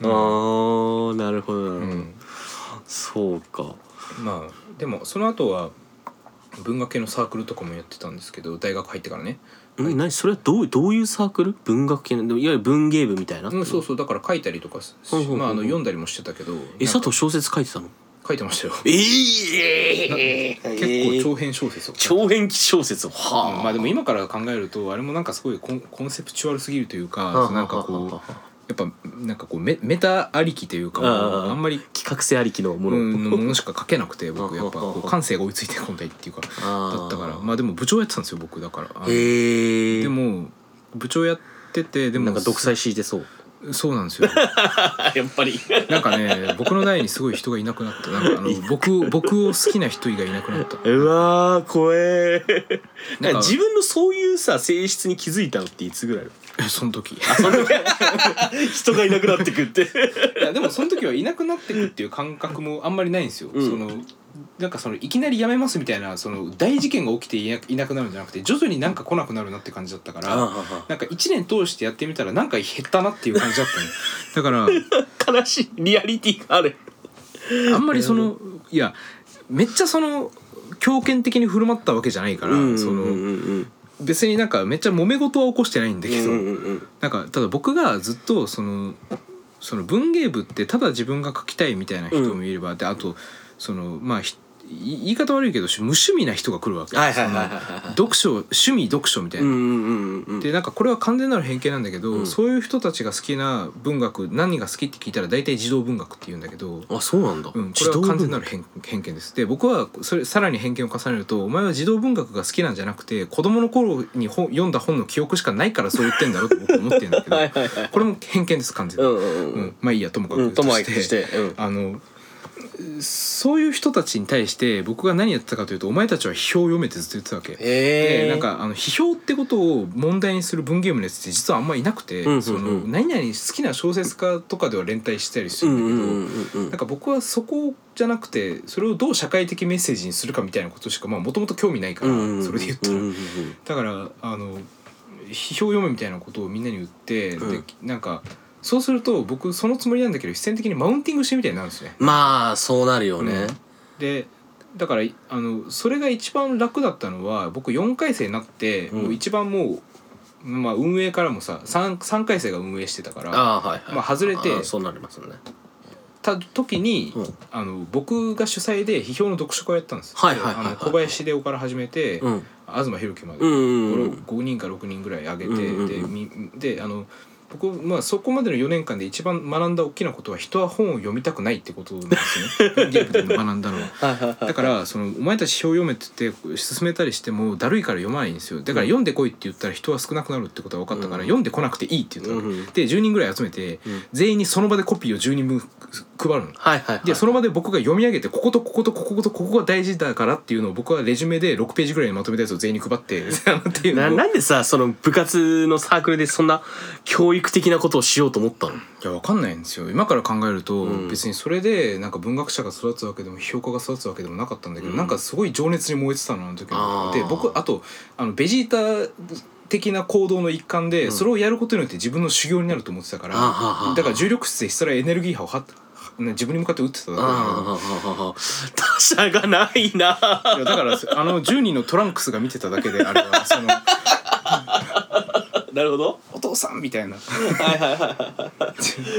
[SPEAKER 1] うん。
[SPEAKER 2] ああなるほどなるほど、
[SPEAKER 1] うん。
[SPEAKER 2] そうか。
[SPEAKER 1] まあでもその後は文学系のサークルとかもやってたんですけど大学入ってからね、
[SPEAKER 2] ん何？それはどうどういうサークル？文学系の？でもいわゆる文芸部みたいな、
[SPEAKER 1] うん、そうそう。だから書いたりとかし
[SPEAKER 2] ほうほうほう
[SPEAKER 1] まあ、あの読んだりもしてたけど。
[SPEAKER 2] え佐藤小説書いてたの？
[SPEAKER 1] 書いてましたよ。
[SPEAKER 2] ええ
[SPEAKER 1] 結構長編小説を
[SPEAKER 2] 長編小説を？は
[SPEAKER 1] うんまあでも今から考えるとあれもなんかすごいコンコンセプチュアルすぎるというか
[SPEAKER 2] はあ
[SPEAKER 1] なんかこうやっぱなんかこうメメタありきというか
[SPEAKER 2] あ
[SPEAKER 1] んまり
[SPEAKER 2] 企画性ありきのもの、
[SPEAKER 1] うんのものしか書けなくて僕 やっぱこう感性が追いついてこないっていうかだったから。まあでも部長やってたんですよ僕だから。でも部長やっててでも
[SPEAKER 2] なんか独裁敷いてそう。
[SPEAKER 1] そうなんですよ。
[SPEAKER 2] やっぱり。
[SPEAKER 1] なんかね僕の代にすごい人がいなくなった。なんかあの僕僕を好きな人がいなくなった。
[SPEAKER 2] うわー怖え自分のそういうさ性質に気づいたのっていつぐらい？
[SPEAKER 1] えその時。い
[SPEAKER 2] 人がいなくなってくって。
[SPEAKER 1] やでもその時はいなくなってくっていう感覚もあんまりないんですよ、
[SPEAKER 2] うん。
[SPEAKER 1] そのなんかそのいきなり辞めますみたいなその大事件が起きていなくなるんじゃなくて徐々になんか来なくなるなって感じだったからなんか1年通してやってみたらなんか減ったなっていう感じだったの。だから
[SPEAKER 2] 悲しいリアリティがある。
[SPEAKER 1] あんまりそのいやめっちゃその強権的に振る舞ったわけじゃないから、その
[SPEAKER 2] うん
[SPEAKER 1] 別になんかめっちゃ揉め事は起こしてないんだけど、
[SPEAKER 2] うんうん
[SPEAKER 1] なんかただ僕がずっとそのその文芸部ってただ自分が書きたいみたいな人もいれば、であとそのまあ言い方悪いけど無趣味な人が来るわけ。
[SPEAKER 2] はいはいはいはい
[SPEAKER 1] 読書趣味読書みたいな。
[SPEAKER 2] うんうんうんうん。
[SPEAKER 1] でなんかこれは完全なる偏見なんだけど、
[SPEAKER 2] うん。
[SPEAKER 1] そういう人たちが好きな文学何が好きって聞いたら大体児童文学って言うんだけど、
[SPEAKER 2] あそうなんだ、
[SPEAKER 1] うん、これは完全なる偏偏見です。で僕はそれさらに偏見を重ねるとお前は児童文学が好きなんじゃなくて子供の頃に本読んだ本の記憶しかないからそう言ってんだろって僕は思ってるんだけど
[SPEAKER 2] はい
[SPEAKER 1] これも偏見です完全に、
[SPEAKER 2] うんうんう
[SPEAKER 1] うん。んまあいいやともかく
[SPEAKER 2] として。うん。
[SPEAKER 1] あのそういう人たちに対して僕が何やってたかというとお前たちは批評を読めってずっと言ってたわけ。でなんかあの批評ってことを問題にする文芸部のやつって実はあんまいなくて、
[SPEAKER 2] うんうんうん
[SPEAKER 1] その何々好きな小説家とかでは連帯したりす
[SPEAKER 2] う
[SPEAKER 1] るんだけど、
[SPEAKER 2] んうんうんうん。
[SPEAKER 1] なんか僕はそこじゃなくてそれをどう社会的メッセージにするかみたいなことしかもともと興味ないから、
[SPEAKER 2] うん
[SPEAKER 1] それで言ったら、だからあの批評を読むみたいなことをみんなに言って、
[SPEAKER 2] うん。
[SPEAKER 1] でなんかそうすると僕そのつもりなんだけど必然的にマウンティングしてみたいになるんですね。
[SPEAKER 2] まあそうなるよね、
[SPEAKER 1] でだからあのそれが一番楽だったのは僕4回生になって、
[SPEAKER 2] うん。
[SPEAKER 1] もう一番もう、まあ、運営からもさ 3, 3回生が運営してたから
[SPEAKER 2] ああはいはい、
[SPEAKER 1] まあ外れて
[SPEAKER 2] そうなりますよね。
[SPEAKER 1] た時に、
[SPEAKER 2] うん。
[SPEAKER 1] あの僕が主催で批評の読書会をやったんです
[SPEAKER 2] はいはい
[SPEAKER 1] あの小林秀夫から始めて、
[SPEAKER 2] うん。
[SPEAKER 1] 東博樹まで、
[SPEAKER 2] うんうんうん
[SPEAKER 1] 5 5人か6人ぐらい挙げて、
[SPEAKER 2] うんうんうん。
[SPEAKER 1] でみであの僕、まあ、そこまでの4年間で一番学んだ大きなことは人は本を読みたくないってことなんですよね。ゲームで学んだのは。だからそのお前たち表読めって言って進めたりしてもだるいから読まないんですよ。だから読んでこいって言ったら人は少なくなるってことは分かったから、
[SPEAKER 2] うん。
[SPEAKER 1] 読んでこなくていいって言ったの、
[SPEAKER 2] うんうん。
[SPEAKER 1] で10人ぐらい集めて、
[SPEAKER 2] うん。
[SPEAKER 1] 全員にその場でコピーを10人分配るの。
[SPEAKER 2] はいはいはい。
[SPEAKER 1] でその場で僕が読み上げてこことこことこことここが大事だからっていうのを僕はレジュメで6ページぐらいにまとめたやつを全員に配って っていう
[SPEAKER 2] ななんでさその部活のサークルでそんな教育的なことをしようと思ったの？
[SPEAKER 1] いやわかんないんですよ。今から考えると、
[SPEAKER 2] うん。
[SPEAKER 1] 別にそれでなんか文学者が育つわけでも評価が育つわけでもなかったんだけど、
[SPEAKER 2] うん。
[SPEAKER 1] なんかすごい情熱に燃えてたのあの時
[SPEAKER 2] あー。
[SPEAKER 1] で僕あとあのベジータ的な行動の一環で、
[SPEAKER 2] うん。
[SPEAKER 1] それをやることによって自分の修行になると思ってたから、
[SPEAKER 2] あーは
[SPEAKER 1] だから重力室でひたすらエネルギー波をはね自分に向かって打ってただけなんだけど。
[SPEAKER 2] ああ他者がないない
[SPEAKER 1] やだからあの10人のトランクスが見てただけであれはその
[SPEAKER 2] なるほど。
[SPEAKER 1] お父さんみたいな。
[SPEAKER 2] はいはいは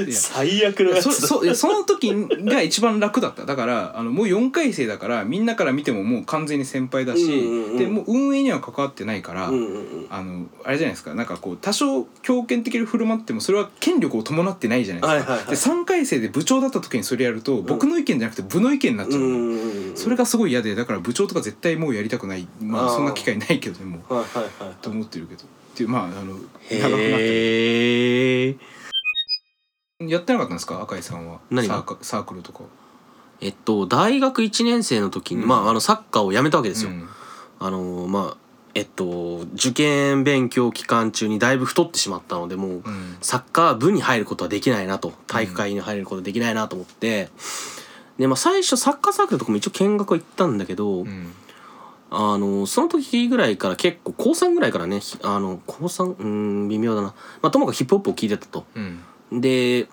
[SPEAKER 2] い最悪のやつ
[SPEAKER 1] そそいやその時が一番楽だった。だからあのもう4回生だからみんなから見てももう完全に先輩だし、
[SPEAKER 2] うんうんうん。
[SPEAKER 1] でもう運営には関わってないから、
[SPEAKER 2] うんうんうん。
[SPEAKER 1] あのあれじゃないですか。なんかこう多少強権的に振る舞ってもそれは権力を伴ってないじゃないですか、
[SPEAKER 2] はいはいはい。
[SPEAKER 1] で3回生で部長だった時にそれやると僕の意見じゃなくて部の意見になっちゃうの、
[SPEAKER 2] うんうんうん
[SPEAKER 1] それがすごい嫌でだから部長とか絶対もうやりたくない。ま
[SPEAKER 2] あ
[SPEAKER 1] そんな機会ないけどねも。う
[SPEAKER 2] はいはいはい。
[SPEAKER 1] と思ってるけどっていうまああの長くなって
[SPEAKER 2] え
[SPEAKER 1] やってなかったんですか？赤井さんは。
[SPEAKER 2] 何が？
[SPEAKER 1] サークサークルとか。
[SPEAKER 2] えっと大学1年生の時に、
[SPEAKER 1] うん。
[SPEAKER 2] まああのサッカーをやめたわけですよ、
[SPEAKER 1] うん。
[SPEAKER 2] あのまあえっと受験勉強期間中にだいぶ太ってしまったのでもう
[SPEAKER 1] うん。
[SPEAKER 2] サッカー部に入ることはできないなと。体育会に入ることはできないなと思って、でまあ最初サッカーサークルとかも一応見学は行ったんだけど、
[SPEAKER 1] うん
[SPEAKER 2] あのその時ぐらいから結構高3ぐらいからねひあの高3うーん微妙だな、まあ、ともかくヒップホップを聴いてたと。
[SPEAKER 1] うん。
[SPEAKER 2] で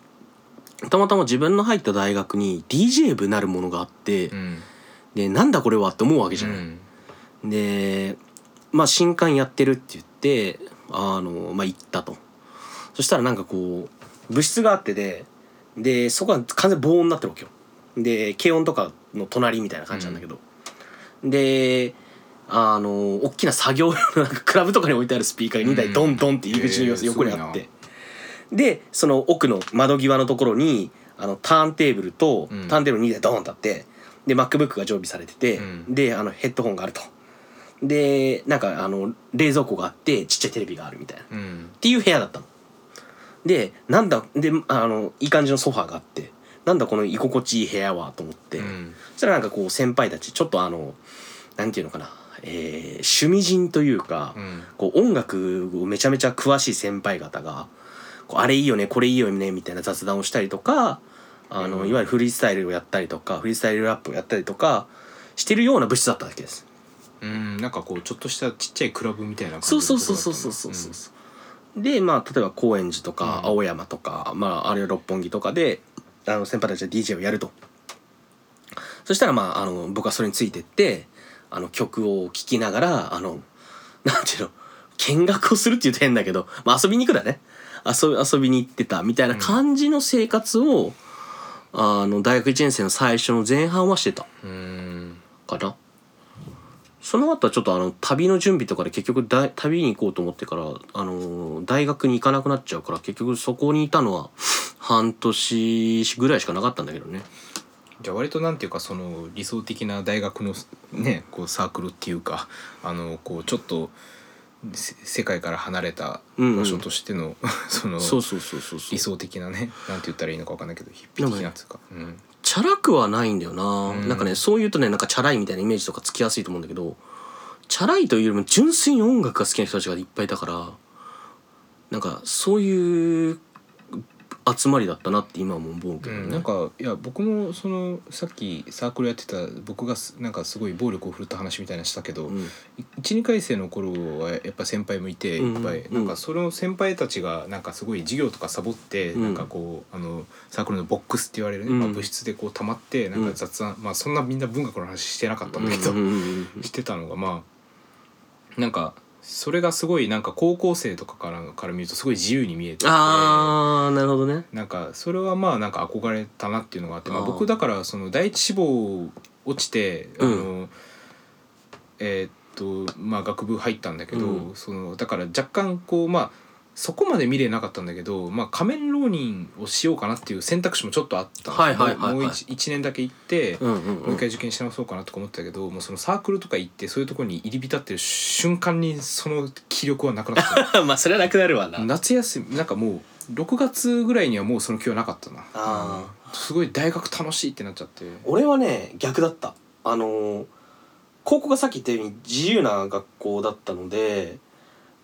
[SPEAKER 2] たまたま自分の入った大学に DJ 部なるものがあって、
[SPEAKER 1] うん。
[SPEAKER 2] でなんだこれはって思うわけじゃない、
[SPEAKER 1] うん。
[SPEAKER 2] でまあ新刊やってるって言ってあのまあ行ったと。そしたらなんかこう部室があってででそこは完全に防音になってるわけよ。で軽音とかの隣みたいな感じなんだけど、であの大きな作業用のなんかクラブとかに置いてあるスピーカーが2台ドンドンって入り口の
[SPEAKER 1] うん
[SPEAKER 2] 横にあって、
[SPEAKER 1] え
[SPEAKER 2] でその奥の窓際のところにあのターンテーブルと、
[SPEAKER 1] うん。
[SPEAKER 2] ターンテーブル2台ドーンとあってで MacBook が常備されてて、
[SPEAKER 1] うん。
[SPEAKER 2] であのヘッドホンがあると。でなんかあの冷蔵庫があってちっちゃいテレビがあるみたいな。っ
[SPEAKER 1] うん。
[SPEAKER 2] ていう部屋だったの。でなんだであのいい感じのソファーがあってなんだこの居心地いい部屋はと思って、
[SPEAKER 1] うん。
[SPEAKER 2] そしたらなんかこう先輩たちちょっとあのなんていうのかな、えー趣味人というか、
[SPEAKER 1] うん。
[SPEAKER 2] こう音楽をめちゃめちゃ詳しい先輩方がこうあれいいよねこれいいよねみたいな雑談をしたりとかあの、
[SPEAKER 1] うん。
[SPEAKER 2] いわゆるフリースタイルをやったりとかフリースタイルラップをやったりとかしてるような物質だったわけです。
[SPEAKER 1] うんなんかこうちょっとしたちっちゃいクラブみたいな感じ
[SPEAKER 2] そうそうそうそうそうそうそう、でまあ例えば高円寺とか
[SPEAKER 1] うん
[SPEAKER 2] 青山とか、まああるいは六本木とかであの先輩たちは DJ をやるとそしたらまああの僕はそれについてってあの曲を聴きながらあのなんていうの見学をするって言うと変だけど、まあ、遊びに行くだね。遊び遊びに行ってたみたいな感じの生活を、あの大学1年生の最初の前半はしてた。
[SPEAKER 1] うんうん。
[SPEAKER 2] かな。その後はちょっとあの旅の準備とかで結局だい旅に行こうと思ってからあの大学に行かなくなっちゃうから結局そこにいたのは半年ぐらいしかなかったんだけどね
[SPEAKER 1] じゃあ割となんていうかその理想的な大学のねこうサークルっていうかあのこうちょっとせ世界から離れた場所としての、その
[SPEAKER 2] そうそうそうそうそう。
[SPEAKER 1] 理想的なねなんて言ったらいいのか分かんないけどヒッピー的なっつうか、うん。
[SPEAKER 2] チャラくはないんだよな、
[SPEAKER 1] ん。
[SPEAKER 2] なんかねそう言うとねなんかチャラいみたいなイメージとかつきやすいと思うんだけどチャラいというよりも純粋に音楽が好きな人たちがいっぱいいたからなんかそういう集まりだったなって今も思うけどね、
[SPEAKER 1] うん、なんかいや僕もそのさっきサークルやってた僕がすなんかすごい暴力を振るった話みたいなのしたけど、
[SPEAKER 2] うん。
[SPEAKER 1] 12回生の頃はやっぱ先輩もいて
[SPEAKER 2] うん。
[SPEAKER 1] いっぱい、
[SPEAKER 2] うん。
[SPEAKER 1] なんかその先輩たちがなんかすごい授業とかサボって、
[SPEAKER 2] うん。
[SPEAKER 1] なんかこうあのサークルのボックスって言われるね、
[SPEAKER 2] うん。
[SPEAKER 1] まあ、部室でこう溜まってなんか雑談、まあそんなみんな文学の話してなかったんだけど、
[SPEAKER 2] うんうんうんうん。
[SPEAKER 1] してたのがまあなんかそれがすごいなんか高校生とかからから見るとすごい自由に見えてて。
[SPEAKER 2] あーなるほどね。
[SPEAKER 1] なんかそれはまあなんか憧れたなっていうのがあってまあ、僕だからその第一志望落ちてあの、
[SPEAKER 2] うん
[SPEAKER 1] えーっとまあ学部入ったんだけど、
[SPEAKER 2] うん。
[SPEAKER 1] そのだから若干こうまあそこまで見れなかったんだけど、まあ、仮面浪人をしようかなっていう選択肢もちょっとあったんですよ
[SPEAKER 2] はいはい
[SPEAKER 1] もう 1, 年だけ行って、
[SPEAKER 2] うんうんうん。
[SPEAKER 1] もう一回受験し直そうかなとか思ったけどもうそのサークルとか行ってそういうところに入り浸ってる瞬間にその気力はなくなった。
[SPEAKER 2] まあそれはなくなるわな。
[SPEAKER 1] 夏休みなんかもう6月ぐらいにはもうその気はなかったな。
[SPEAKER 2] あ
[SPEAKER 1] うんすごい大学楽しいってなっちゃって。
[SPEAKER 2] 俺はね逆だった。あのー高校がさっき言ったように自由な学校だったので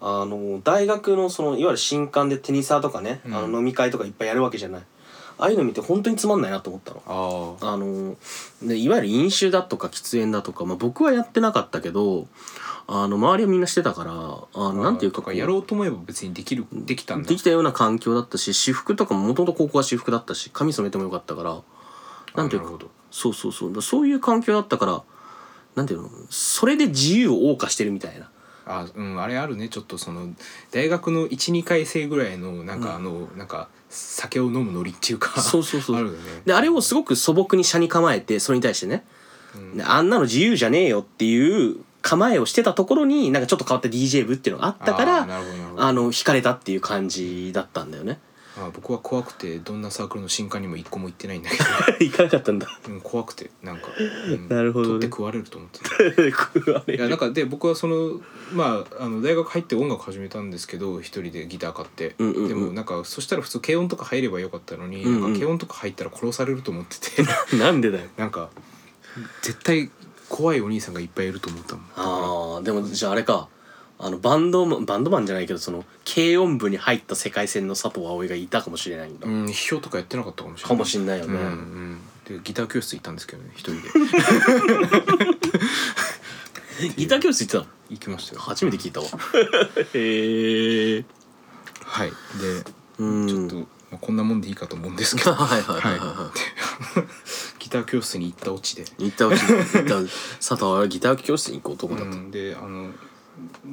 [SPEAKER 2] あのー大学のそのいわゆる新刊でテニサーとかね、
[SPEAKER 1] うん。
[SPEAKER 2] あの飲み会とかいっぱいやるわけじゃない。ああいうの見て本当につまんないなと思ったの。
[SPEAKER 1] ああ。
[SPEAKER 2] あのでいわゆる飲酒だとか喫煙だとか、まあ、僕はやってなかったけどあの周りはみんなしてたからあのなんていう
[SPEAKER 1] かやろうと思えば別にできるできたんだ。
[SPEAKER 2] できたような環境だったし私服とかももともと高校は私服だったし髪染めてもよかったから。なんていうか
[SPEAKER 1] あなるほど。
[SPEAKER 2] そうそうそう。だそういう環境だったからなんていうのそれで自由を謳歌してるみたいな
[SPEAKER 1] あうんあれあるね。ちょっとその大学の12回生ぐらいのなんか、あのなんか酒を飲むノリっていうか
[SPEAKER 2] そうそうそう。
[SPEAKER 1] あるよね。
[SPEAKER 2] であれをすごく素朴に車に構えてそれに対してね、
[SPEAKER 1] うん。
[SPEAKER 2] であんなの自由じゃねえよっていう構えをしてたところになんかちょっと変わった DJ 部っていうのがあったか
[SPEAKER 1] あー
[SPEAKER 2] ら
[SPEAKER 1] なるほどなるほど。
[SPEAKER 2] あの惹かれたっていう感じだったんだよね
[SPEAKER 1] あ僕は怖くてどんなサークルの新刊にも一個も行ってないんだけど、
[SPEAKER 2] 行かなかったんだ。
[SPEAKER 1] うん、怖くてなんか、うん
[SPEAKER 2] なるほどね。
[SPEAKER 1] 取って食われると思ってた。いやなんかで僕はそのまああの大学入って音楽始めたんですけど一人でギター買って、
[SPEAKER 2] うんうんうん。
[SPEAKER 1] でもなんかそしたら普通軽音とか入ればよかったのに、
[SPEAKER 2] うんうん。
[SPEAKER 1] なんか軽音とか入ったら殺されると思ってて。
[SPEAKER 2] なんでだよ。
[SPEAKER 1] なんか絶対怖いお兄さんがいっぱいいると思ったもん。
[SPEAKER 2] あーでもじゃああれかあのバンドマンバンドマンじゃないけどその軽音部に入った世界線の佐藤葵がいたかもしれないんだ、
[SPEAKER 1] うん批評とかやってなかったかもしれない。
[SPEAKER 2] かもしんないよね。
[SPEAKER 1] うんうん。でギター教室行ったんですけどね一人で。
[SPEAKER 2] ギター教室行ってたの？
[SPEAKER 1] 行きましたよ。
[SPEAKER 2] 初めて聞いたわ。へえ
[SPEAKER 1] はい。で
[SPEAKER 2] うん。
[SPEAKER 1] ちょっと、まあ、こんなもんでいいかと思うんですけど。
[SPEAKER 2] はいはいはいはい、
[SPEAKER 1] はい。ギター教室に行ったオチで、
[SPEAKER 2] 行ったうち行った。佐藤はギター教室に行く男だと、
[SPEAKER 1] うん、であの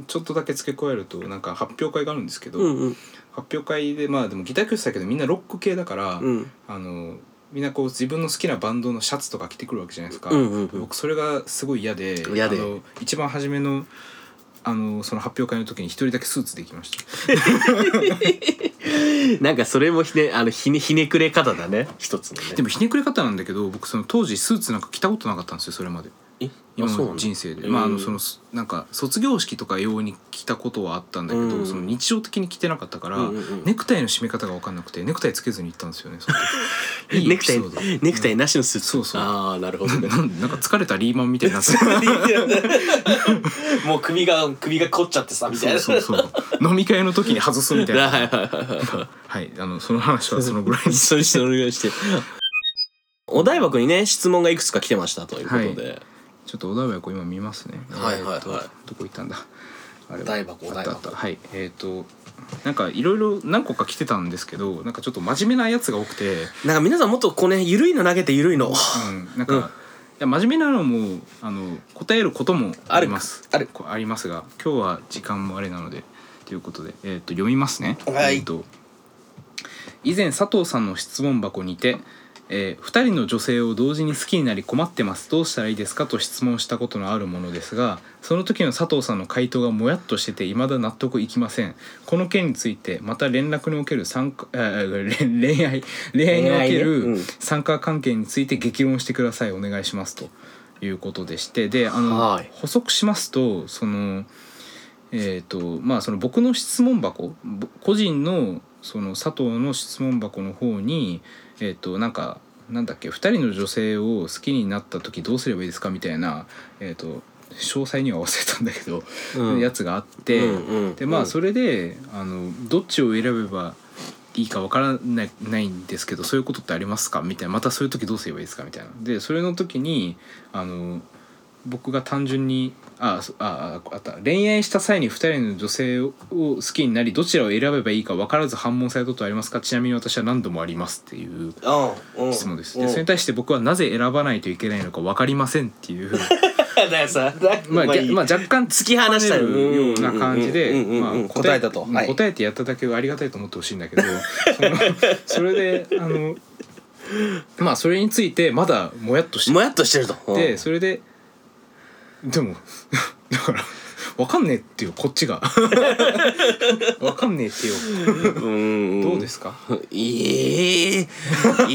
[SPEAKER 1] ちょっとだけ付け加えるとなんか発表会があるんですけど、
[SPEAKER 2] うんうん。
[SPEAKER 1] 発表会でまあでもギター教室だけどみんなロック系だから、
[SPEAKER 2] うん。
[SPEAKER 1] あのみんなこう自分の好きなバンドのシャツとか着てくるわけじゃないですか、
[SPEAKER 2] うんうんうん。
[SPEAKER 1] 僕それがすごい嫌で
[SPEAKER 2] 嫌で。
[SPEAKER 1] あの一番初めのあのその発表会の時に一人だけスーツで行きました。
[SPEAKER 2] なんかそれもひねあのひねひねくれ方だね。一つのね。
[SPEAKER 1] でもひねくれ方なんだけど僕その当時スーツなんか着たことなかったんですよそれまで
[SPEAKER 2] え
[SPEAKER 1] 今
[SPEAKER 2] う
[SPEAKER 1] の人生で、
[SPEAKER 2] うん
[SPEAKER 1] まああのそのすなんか卒業式とか用に着たことはあったんだけど、
[SPEAKER 2] うん。
[SPEAKER 1] その日常的に着てなかったから、
[SPEAKER 2] うんうんうん。
[SPEAKER 1] ネクタイの締め方が分かんなくてネクタイつけずに行ったんですよねその時。いいエ
[SPEAKER 2] ネクタイネクタイなしのスーツ、
[SPEAKER 1] そうそう。
[SPEAKER 2] ああなるほどね。
[SPEAKER 1] なんなんか疲れたリーマンみたいになって。
[SPEAKER 2] もう首が首が凝っちゃってさみたい
[SPEAKER 1] そう
[SPEAKER 2] な
[SPEAKER 1] そうそう。飲み会の時に外すみたいな。
[SPEAKER 2] はいはいはいはい。
[SPEAKER 1] はい。あのその話はそのぐらいに。
[SPEAKER 2] それしてお願いして。お台箱にね質問がいくつか来てましたということで、
[SPEAKER 1] ちょっとお台箱今見ますね。
[SPEAKER 2] はいはいはい。
[SPEAKER 1] えーとどこ行ったんだ？あれ
[SPEAKER 2] お台箱
[SPEAKER 1] あった
[SPEAKER 2] 箱
[SPEAKER 1] あった。はい。えっ、となんかいろいろ何個か来てたんですけどなんかちょっと真面目なやつが多くて。
[SPEAKER 2] なんか皆さんもっとこうね緩いの投げて緩いの。
[SPEAKER 1] うん、なんか、
[SPEAKER 2] うん。
[SPEAKER 1] いや真面目なのもあの答えることもあります。
[SPEAKER 2] ある。
[SPEAKER 1] こありますが今日は時間もあれなのでということで、えー、と読みますね。
[SPEAKER 2] はい。
[SPEAKER 1] えーと以前佐藤さんの質問箱にてえー、2人の女性を同時に好きになり困ってます。どうしたらいいですかと質問したことのあるものですがその時の佐藤さんの回答がもやっとしてて未だ納得いきません。この件についてまた連絡における参加あ恋 恋愛恋愛における
[SPEAKER 2] ん。
[SPEAKER 1] 参加関係について激論してください。お願いします。ということでして。であの、
[SPEAKER 2] はい。
[SPEAKER 1] 補足しますとそのえっ、とまあその僕の質問箱ぼ個人のその佐藤の質問箱の方にえっ、となんかなんだっけ2人の女性を好きになった時どうすればいいですかみたいなえっ、と詳細には忘れたんだけど、
[SPEAKER 2] うん。
[SPEAKER 1] やつがあって、
[SPEAKER 2] うんうんうん。
[SPEAKER 1] でまあそれであのどっちを選べばいいかわからないないんですけどそういうことってありますかみたいなまたそういう時どうすればいいですかみたいな。でそれの時にあの僕が単純にあそあああった。恋愛した際に2人の女性を好きになりどちらを選べばいいか分からず反問されたことありますか？ちなみに私は何度もありますっていう質問です。
[SPEAKER 2] うん
[SPEAKER 1] でそれに対して僕はなぜ選ばないといけないのか分かりませんっていう。まあ、
[SPEAKER 2] まあ
[SPEAKER 1] 若干
[SPEAKER 2] 突き放したよ
[SPEAKER 1] ような感じで
[SPEAKER 2] 答えたと。
[SPEAKER 1] うん
[SPEAKER 2] はい。
[SPEAKER 1] 答えてやっただけありがたいと思ってほしいんだけどそれであの まあそれについてまだもやっとして
[SPEAKER 2] もやっとしてると。
[SPEAKER 1] でそれででも だからわかんねえっていうこっちが。わかんねえっていう
[SPEAKER 2] うん。
[SPEAKER 1] どうですか？
[SPEAKER 2] え え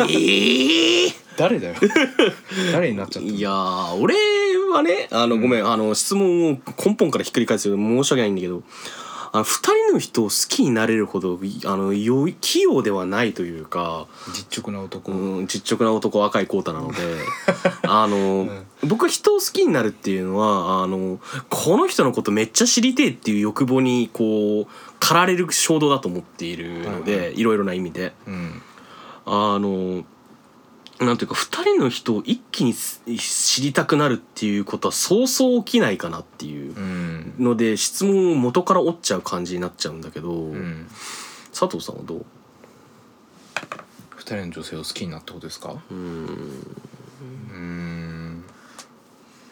[SPEAKER 2] ええ
[SPEAKER 1] 誰だよ。誰になっちゃったの？
[SPEAKER 2] いやー俺はねあのごめん、あの質問を根本からひっくり返すよ申し訳ないんだけどあの2人の人を好きになれるほどいあのよい器用ではないというか、
[SPEAKER 1] 実直な男、
[SPEAKER 2] うん、実直な男赤いコータなのであの、僕は人を好きになるっていうのはあのこの人のことめっちゃ知りてえっていう欲望にこう駆られる衝動だと思っているので、
[SPEAKER 1] はい
[SPEAKER 2] いろいろな意味で。
[SPEAKER 1] うん。
[SPEAKER 2] あのなんていうか2人の人を一気にす知りたくなるっていうことはそうそう起きないかなっていう
[SPEAKER 1] うん。
[SPEAKER 2] ので質問を元から折っちゃう感じになっちゃうんだけど、
[SPEAKER 1] うん。
[SPEAKER 2] 佐藤さんはどう？
[SPEAKER 1] 二人の女性を好きになったことですか？
[SPEAKER 2] うん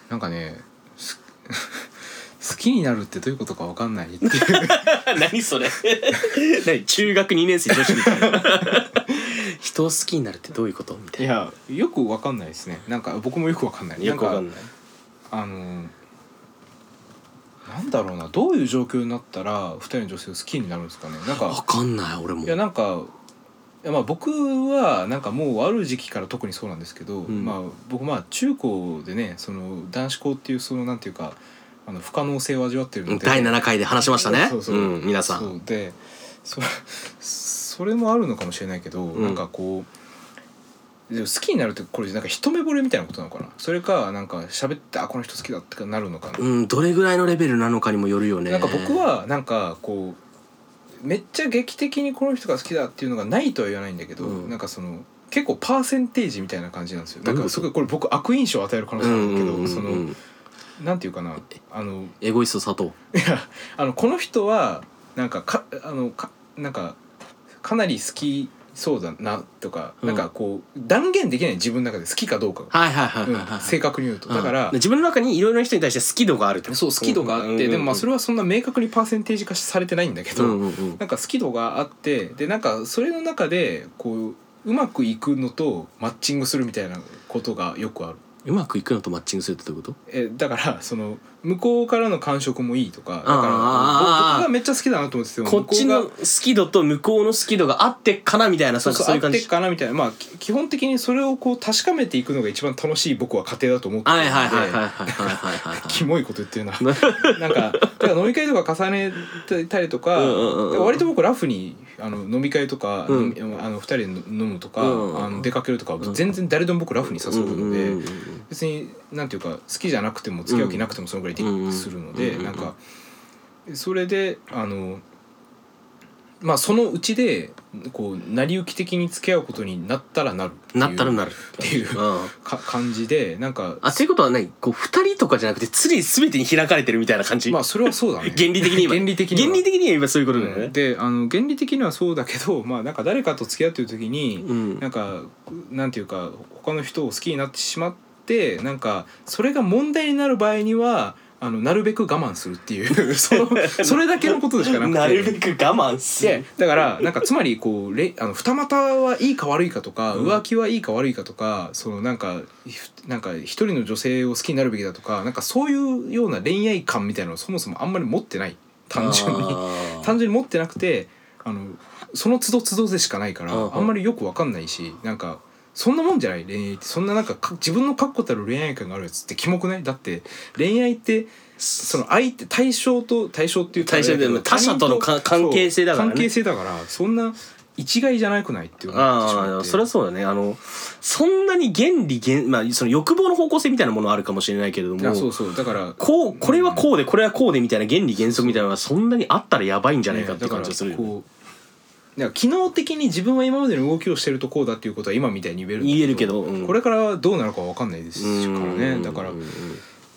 [SPEAKER 1] なんかねす 好ききになるってどういうことかわかんないっていう。
[SPEAKER 2] 何それ。何？中学2年生女子みたいな。人を好きになるってどういうことみたいな。
[SPEAKER 1] いやよくわかんないですね。なんか僕もよくわかんない。ん
[SPEAKER 2] よくわかんない。
[SPEAKER 1] あのなんだろうな。どういう状況になったら二人の女性を好きになるんですかね。なん
[SPEAKER 2] わ
[SPEAKER 1] か
[SPEAKER 2] かんない俺も。
[SPEAKER 1] いやなんかいやまあ僕はなんかもうある時期から特にそうなんですけど、
[SPEAKER 2] ん。
[SPEAKER 1] まあ僕まあ中高でねその男子校っていうそのなんていうかあの不可能性を味わってるので。
[SPEAKER 2] 第7回で話しましたね。
[SPEAKER 1] そうそう、
[SPEAKER 2] ん、皆さん。
[SPEAKER 1] そうでそそれもあるのかもしれないけど、
[SPEAKER 2] ん。
[SPEAKER 1] なんかこうでも好きになるってこれなんか一目惚れみたいなことなのかな？それかなんか喋ってあこの人好きだってなるのかな、
[SPEAKER 2] うんどれぐらいのレベルなのかにもよるよね。
[SPEAKER 1] なんか僕はなんかこうめっちゃ劇的にこの人が好きだっていうのがないとは言わないんだけど、
[SPEAKER 2] うん。
[SPEAKER 1] なんかその結構パーセンテージみたいな感じなんですよ。
[SPEAKER 2] どういうこと？
[SPEAKER 1] なんかすごいこれ僕悪印象を与える可能性
[SPEAKER 2] うん
[SPEAKER 1] あるんだけど、その
[SPEAKER 2] うん
[SPEAKER 1] なんていうかなあの
[SPEAKER 2] エゴイスト佐藤
[SPEAKER 1] いやあのこの人はなんかかあのかなんかかなり好きそうだなとか、
[SPEAKER 2] うん。
[SPEAKER 1] なんかこう断言できない自分の中で好きかどうか。が、
[SPEAKER 2] はいはいはいはい。
[SPEAKER 1] うん。
[SPEAKER 2] はい、
[SPEAKER 1] 正確に言うと。だから、
[SPEAKER 2] うん自分の中にいろいろな人に対して好き度があるってこと？
[SPEAKER 1] そう好き度があって、でもまあそれはそんな明確にパーセンテージ化されてないんだけど、
[SPEAKER 2] うんうんうん。
[SPEAKER 1] なんか好き度があってでなんかそれの中でこううまくいくのとマッチングするみたいなことがよくある。
[SPEAKER 2] うまくいくのとマッチングするってどういうこと？
[SPEAKER 1] えだからその向こうからの感触もいいとかだから僕がめっちゃ好きだなと思ってて
[SPEAKER 2] こっちの好き度と向こうの好き度があってかなみたいな
[SPEAKER 1] そうそう
[SPEAKER 2] そういう感じあって
[SPEAKER 1] かなみたいなまあ基本的にそれをこう確かめていくのが一番楽しい僕は家庭だと思って
[SPEAKER 2] はいはい
[SPEAKER 1] キモいこと言ってるななんかか飲み会とか重ねたりとか割と僕ラフにあの飲み会とか、
[SPEAKER 2] うん、
[SPEAKER 1] あの2人で飲むとか、
[SPEAKER 2] うん、
[SPEAKER 1] あの出かけるとか全然誰でも僕ラフに誘うので別に。なんていうか好きじゃなくても付き合う気なくてもそのぐらいでするので、なんかそれであのまあそのうちでこう成り行き的に付き合うことになったらなるっていう
[SPEAKER 2] なったらなる。
[SPEAKER 1] っていう
[SPEAKER 2] うん
[SPEAKER 1] か感じでなんか
[SPEAKER 2] あということは何こう二人とかじゃなくて常に全てに開かれてるみたいな感じ、
[SPEAKER 1] まあそれはそうだね。
[SPEAKER 2] 原理的に
[SPEAKER 1] 原理的には。
[SPEAKER 2] 原理的には今そういうことだよね。
[SPEAKER 1] うん、であの原理的にはそうだけどまあなんか誰かと付き合ってる時に、
[SPEAKER 2] うん。
[SPEAKER 1] なんかなんていうか他の人を好きになってしまってなんかそれが問題になる場合にはあのなるべく我慢するっていう その それだけのことでしかなくて。
[SPEAKER 2] なるべく我慢す
[SPEAKER 1] で
[SPEAKER 2] る
[SPEAKER 1] だからなんかつまりこうれあの二股はいいか悪いかとか、
[SPEAKER 2] うん。
[SPEAKER 1] 浮気はいいか悪いかとかそのなんかひなんか一人の女性を好きになるべきだとかなんかそういうような恋愛観みたいなのをそもそもあんまり持ってない。単純に。単純に持ってなくてあのその都度都度でしかないからあんまりよくわかんないしなんかそんなもんじゃない恋愛って。そんななんかか自分の確固たる恋愛観があるやつってキモくない？だって恋愛ってその相手対象と対象っていう
[SPEAKER 2] 対象でも他者とのか関係性だからね。
[SPEAKER 1] 関係性だからそんな一概じゃなくないって思ってし
[SPEAKER 2] ああそれはそうだね。あのそんなに原理原まあその欲望の方向性みたいなものはあるかもしれないけれども
[SPEAKER 1] そうそう。だから
[SPEAKER 2] こうこれはこうでこれはこうでみたいな原理原則みたいなのがそんなにあったらやばいんじゃないかっていう感じがするよね。
[SPEAKER 1] こうだから機能的に自分は今までの動きをしてるとこうだっていうことは今みたいに言える
[SPEAKER 2] るけどうん。
[SPEAKER 1] これからどうなるかわかんないですからね。だから
[SPEAKER 2] うん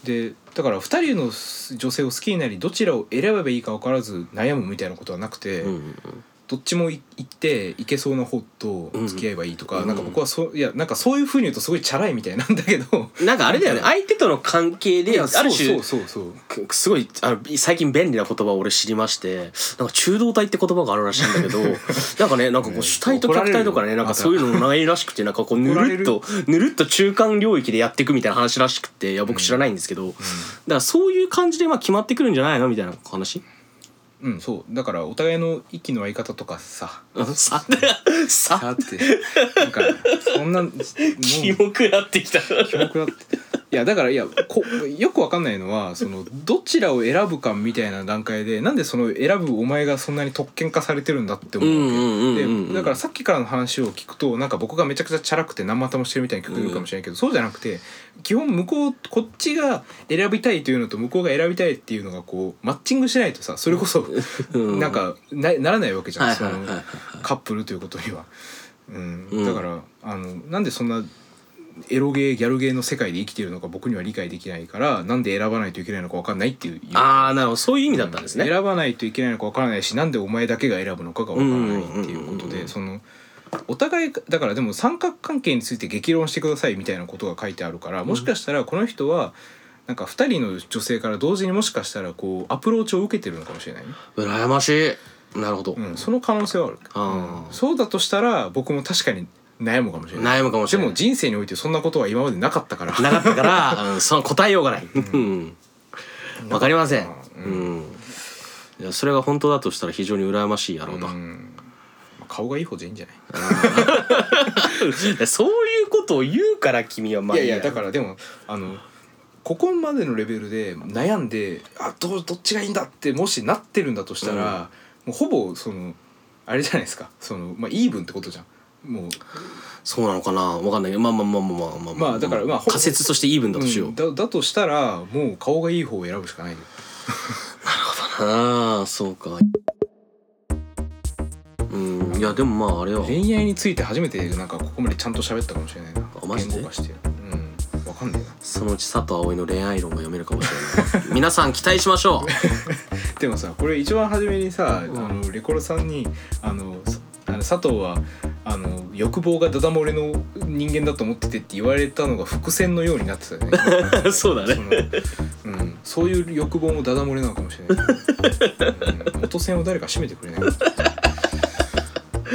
[SPEAKER 1] でだから2人の女性を好きになりどちらを選べばいいか分からず悩むみたいなことはなくて、
[SPEAKER 2] うんうん
[SPEAKER 1] どっちもい行っていけそうな方と付き合えばいいとか、
[SPEAKER 2] うん
[SPEAKER 1] なんか僕はそういやなんかそういうふうに言うとすごいチャラいみたいなんだけど。
[SPEAKER 2] なんかあれだよね。相手との関係である種
[SPEAKER 1] そうそうそう。
[SPEAKER 2] すごいあの最近便利な言葉を俺知りましてなんか中道体って言葉があるらしいんだけど なんかねなんかこ
[SPEAKER 1] ね
[SPEAKER 2] う主体と客体とかねなんかそういうのないらしくてなんかこうぬ
[SPEAKER 1] る。
[SPEAKER 2] るっとぬるっと中間領域でやっていくみたいな話らしくていや僕知らないんですけど、だからそういう感じでまあ決まってくるんじゃないのみたいな話？
[SPEAKER 1] うん、うん、そう。だからお互いの息の合い方とかさ。
[SPEAKER 2] うんさ。さ。
[SPEAKER 1] さって。なんかそんな もう。
[SPEAKER 2] キモくなってきた。
[SPEAKER 1] キモくなって。いやだからいやこよくわかんないのはそのどちらを選ぶかみたいな段階でなんでその選ぶお前がそんなに特権化されてるんだって思うわけ、でだからさっきからの話を聞くとなんか僕がめちゃくちゃチャラくて何股もしてるみたいに聞こえるかもしれないけど、そうじゃなくて基本向こうこっちが選びたいというのと向こうが選びたいっていうのがこうマッチングしないとさそれこそ
[SPEAKER 2] うん。
[SPEAKER 1] なんかなならないわけじゃん、そのカップルということには。うん。
[SPEAKER 2] うん。
[SPEAKER 1] だからあのなんでそんなエロゲーギャルゲーの世界で生きているのか僕には理解できないからなんで選ばないといけないのか分かんないっていう。
[SPEAKER 2] ああなるほど。そういう意味だったんですね、
[SPEAKER 1] 選ばないといけないのか分からないしなんでお前だけが選ぶのかが分からないっていうこと
[SPEAKER 2] うんうんうんうん
[SPEAKER 1] でそのお互いだからでも三角関係について激論してくださいみたいなことが書いてあるからもしかしたらこの人はなんか2人の女性から同時にもしかしたらこうアプローチを受けてるのかもしれない？ね、
[SPEAKER 2] 羨ましい。なるほど、
[SPEAKER 1] うん、その可能性はある、
[SPEAKER 2] あー
[SPEAKER 1] うんそうだとしたら僕も確かに悩むかもしれない。
[SPEAKER 2] 悩むかもしれない。
[SPEAKER 1] でも人生においてそんなことは今までなかったから。
[SPEAKER 2] なかったから、うん、その答えようがない。うん。わかりません。
[SPEAKER 1] う
[SPEAKER 2] うん。いやそれが本当だとしたら非常に羨ましい野郎だ。
[SPEAKER 1] うん。まあ顔がいい方じゃいいんじゃない？
[SPEAKER 2] そういうことを言うから君はま
[SPEAKER 1] いや。いやだからでもあのここまでのレベルで悩んであどうどっちがいいんだってもしなってるんだとしたら、もうほぼそのあれじゃないですか。そのまあイーブンってことじゃん。もう
[SPEAKER 2] そうなのかな？わかんない。けどまあまあまあまあまあまあ。
[SPEAKER 1] まあだからまあほ
[SPEAKER 2] 仮説としてイーブンだとしよう。
[SPEAKER 1] うん。だだとしたらもう顔がいい方を選ぶしかないよ。
[SPEAKER 2] ああそうか。うんいやでもまああれは
[SPEAKER 1] 恋愛について初めてなんかここまでちゃんと喋ったかもしれないな。
[SPEAKER 2] あマジで？
[SPEAKER 1] 言語化して。うんわかんないな。
[SPEAKER 2] そのうち佐藤葵の恋愛論が読めるかもしれない。皆さん期待しましょう。
[SPEAKER 1] でもさこれ一番初めにさ、あのレコロさんにあのそあの佐藤はあの欲望がダダ漏れの人間だと思っててって言われたのが伏線のようになってたよね。
[SPEAKER 2] そうだね。
[SPEAKER 1] そのうん、そういう欲望もダダ漏れなのかもしれない、うん、元線を誰か締めてくれない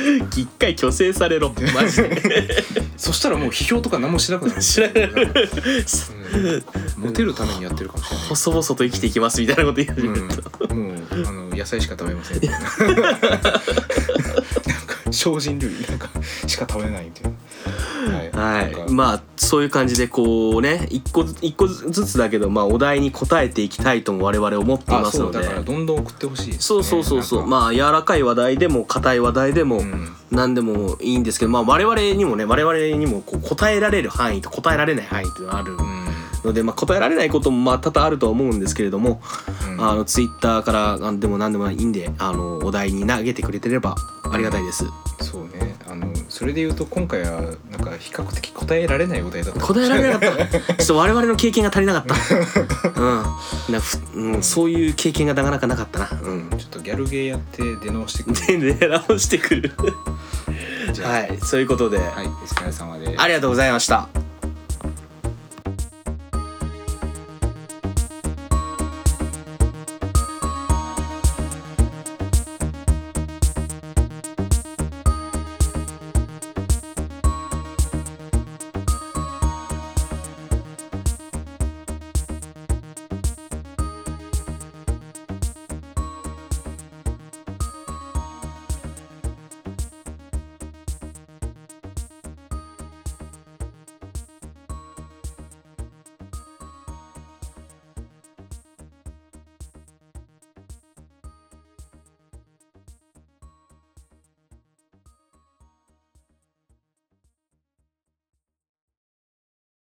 [SPEAKER 2] 一回虚勢されろ。マジで。
[SPEAKER 1] そしたらもう批評とか何もしなくなる
[SPEAKER 2] 知らない。
[SPEAKER 1] うん、モテるためにやってるかもしれない
[SPEAKER 2] 細々と生きていきますみたいなこと言い始めた。
[SPEAKER 1] うん、もうあの野菜しか食べませんみたいななんか精進料理なんかしか食べないみたいな。
[SPEAKER 2] はい。
[SPEAKER 1] なんか
[SPEAKER 2] まあそういう感じでこうね一個ず一個ずつだけどまあお題に答えていきたいとも我々思ってい
[SPEAKER 1] あ
[SPEAKER 2] ますので。
[SPEAKER 1] そうだからどんどん送ってほしいね、
[SPEAKER 2] そうそうそうそう。まあ柔らかい話題でも硬い話題でも
[SPEAKER 1] うん。
[SPEAKER 2] 何でもいいんですけどまあ我々にもね我々にもこう答えられる範囲と答えられない範囲っていうのがある
[SPEAKER 1] うん
[SPEAKER 2] のでまあ答えられないこともまあ多々あるとは思うんですけれども
[SPEAKER 1] うん。
[SPEAKER 2] あのツイッターからあでも何でもいいんであのお題に投げてくれてればありがたいです。
[SPEAKER 1] そうね。あのそれで言うと今回はなんか比較的答えられないお題だった。
[SPEAKER 2] 答えられなかった。ちょっと我々の経験が足りなかった。うん。なふ、うん、そういう経験がなかなかなかったな。うん。
[SPEAKER 1] ちょっとギャルゲーやって出直してくる。
[SPEAKER 2] で狙直してくる。はい。そういうことで、
[SPEAKER 1] はい。お疲れ様です。
[SPEAKER 2] ありがとうございました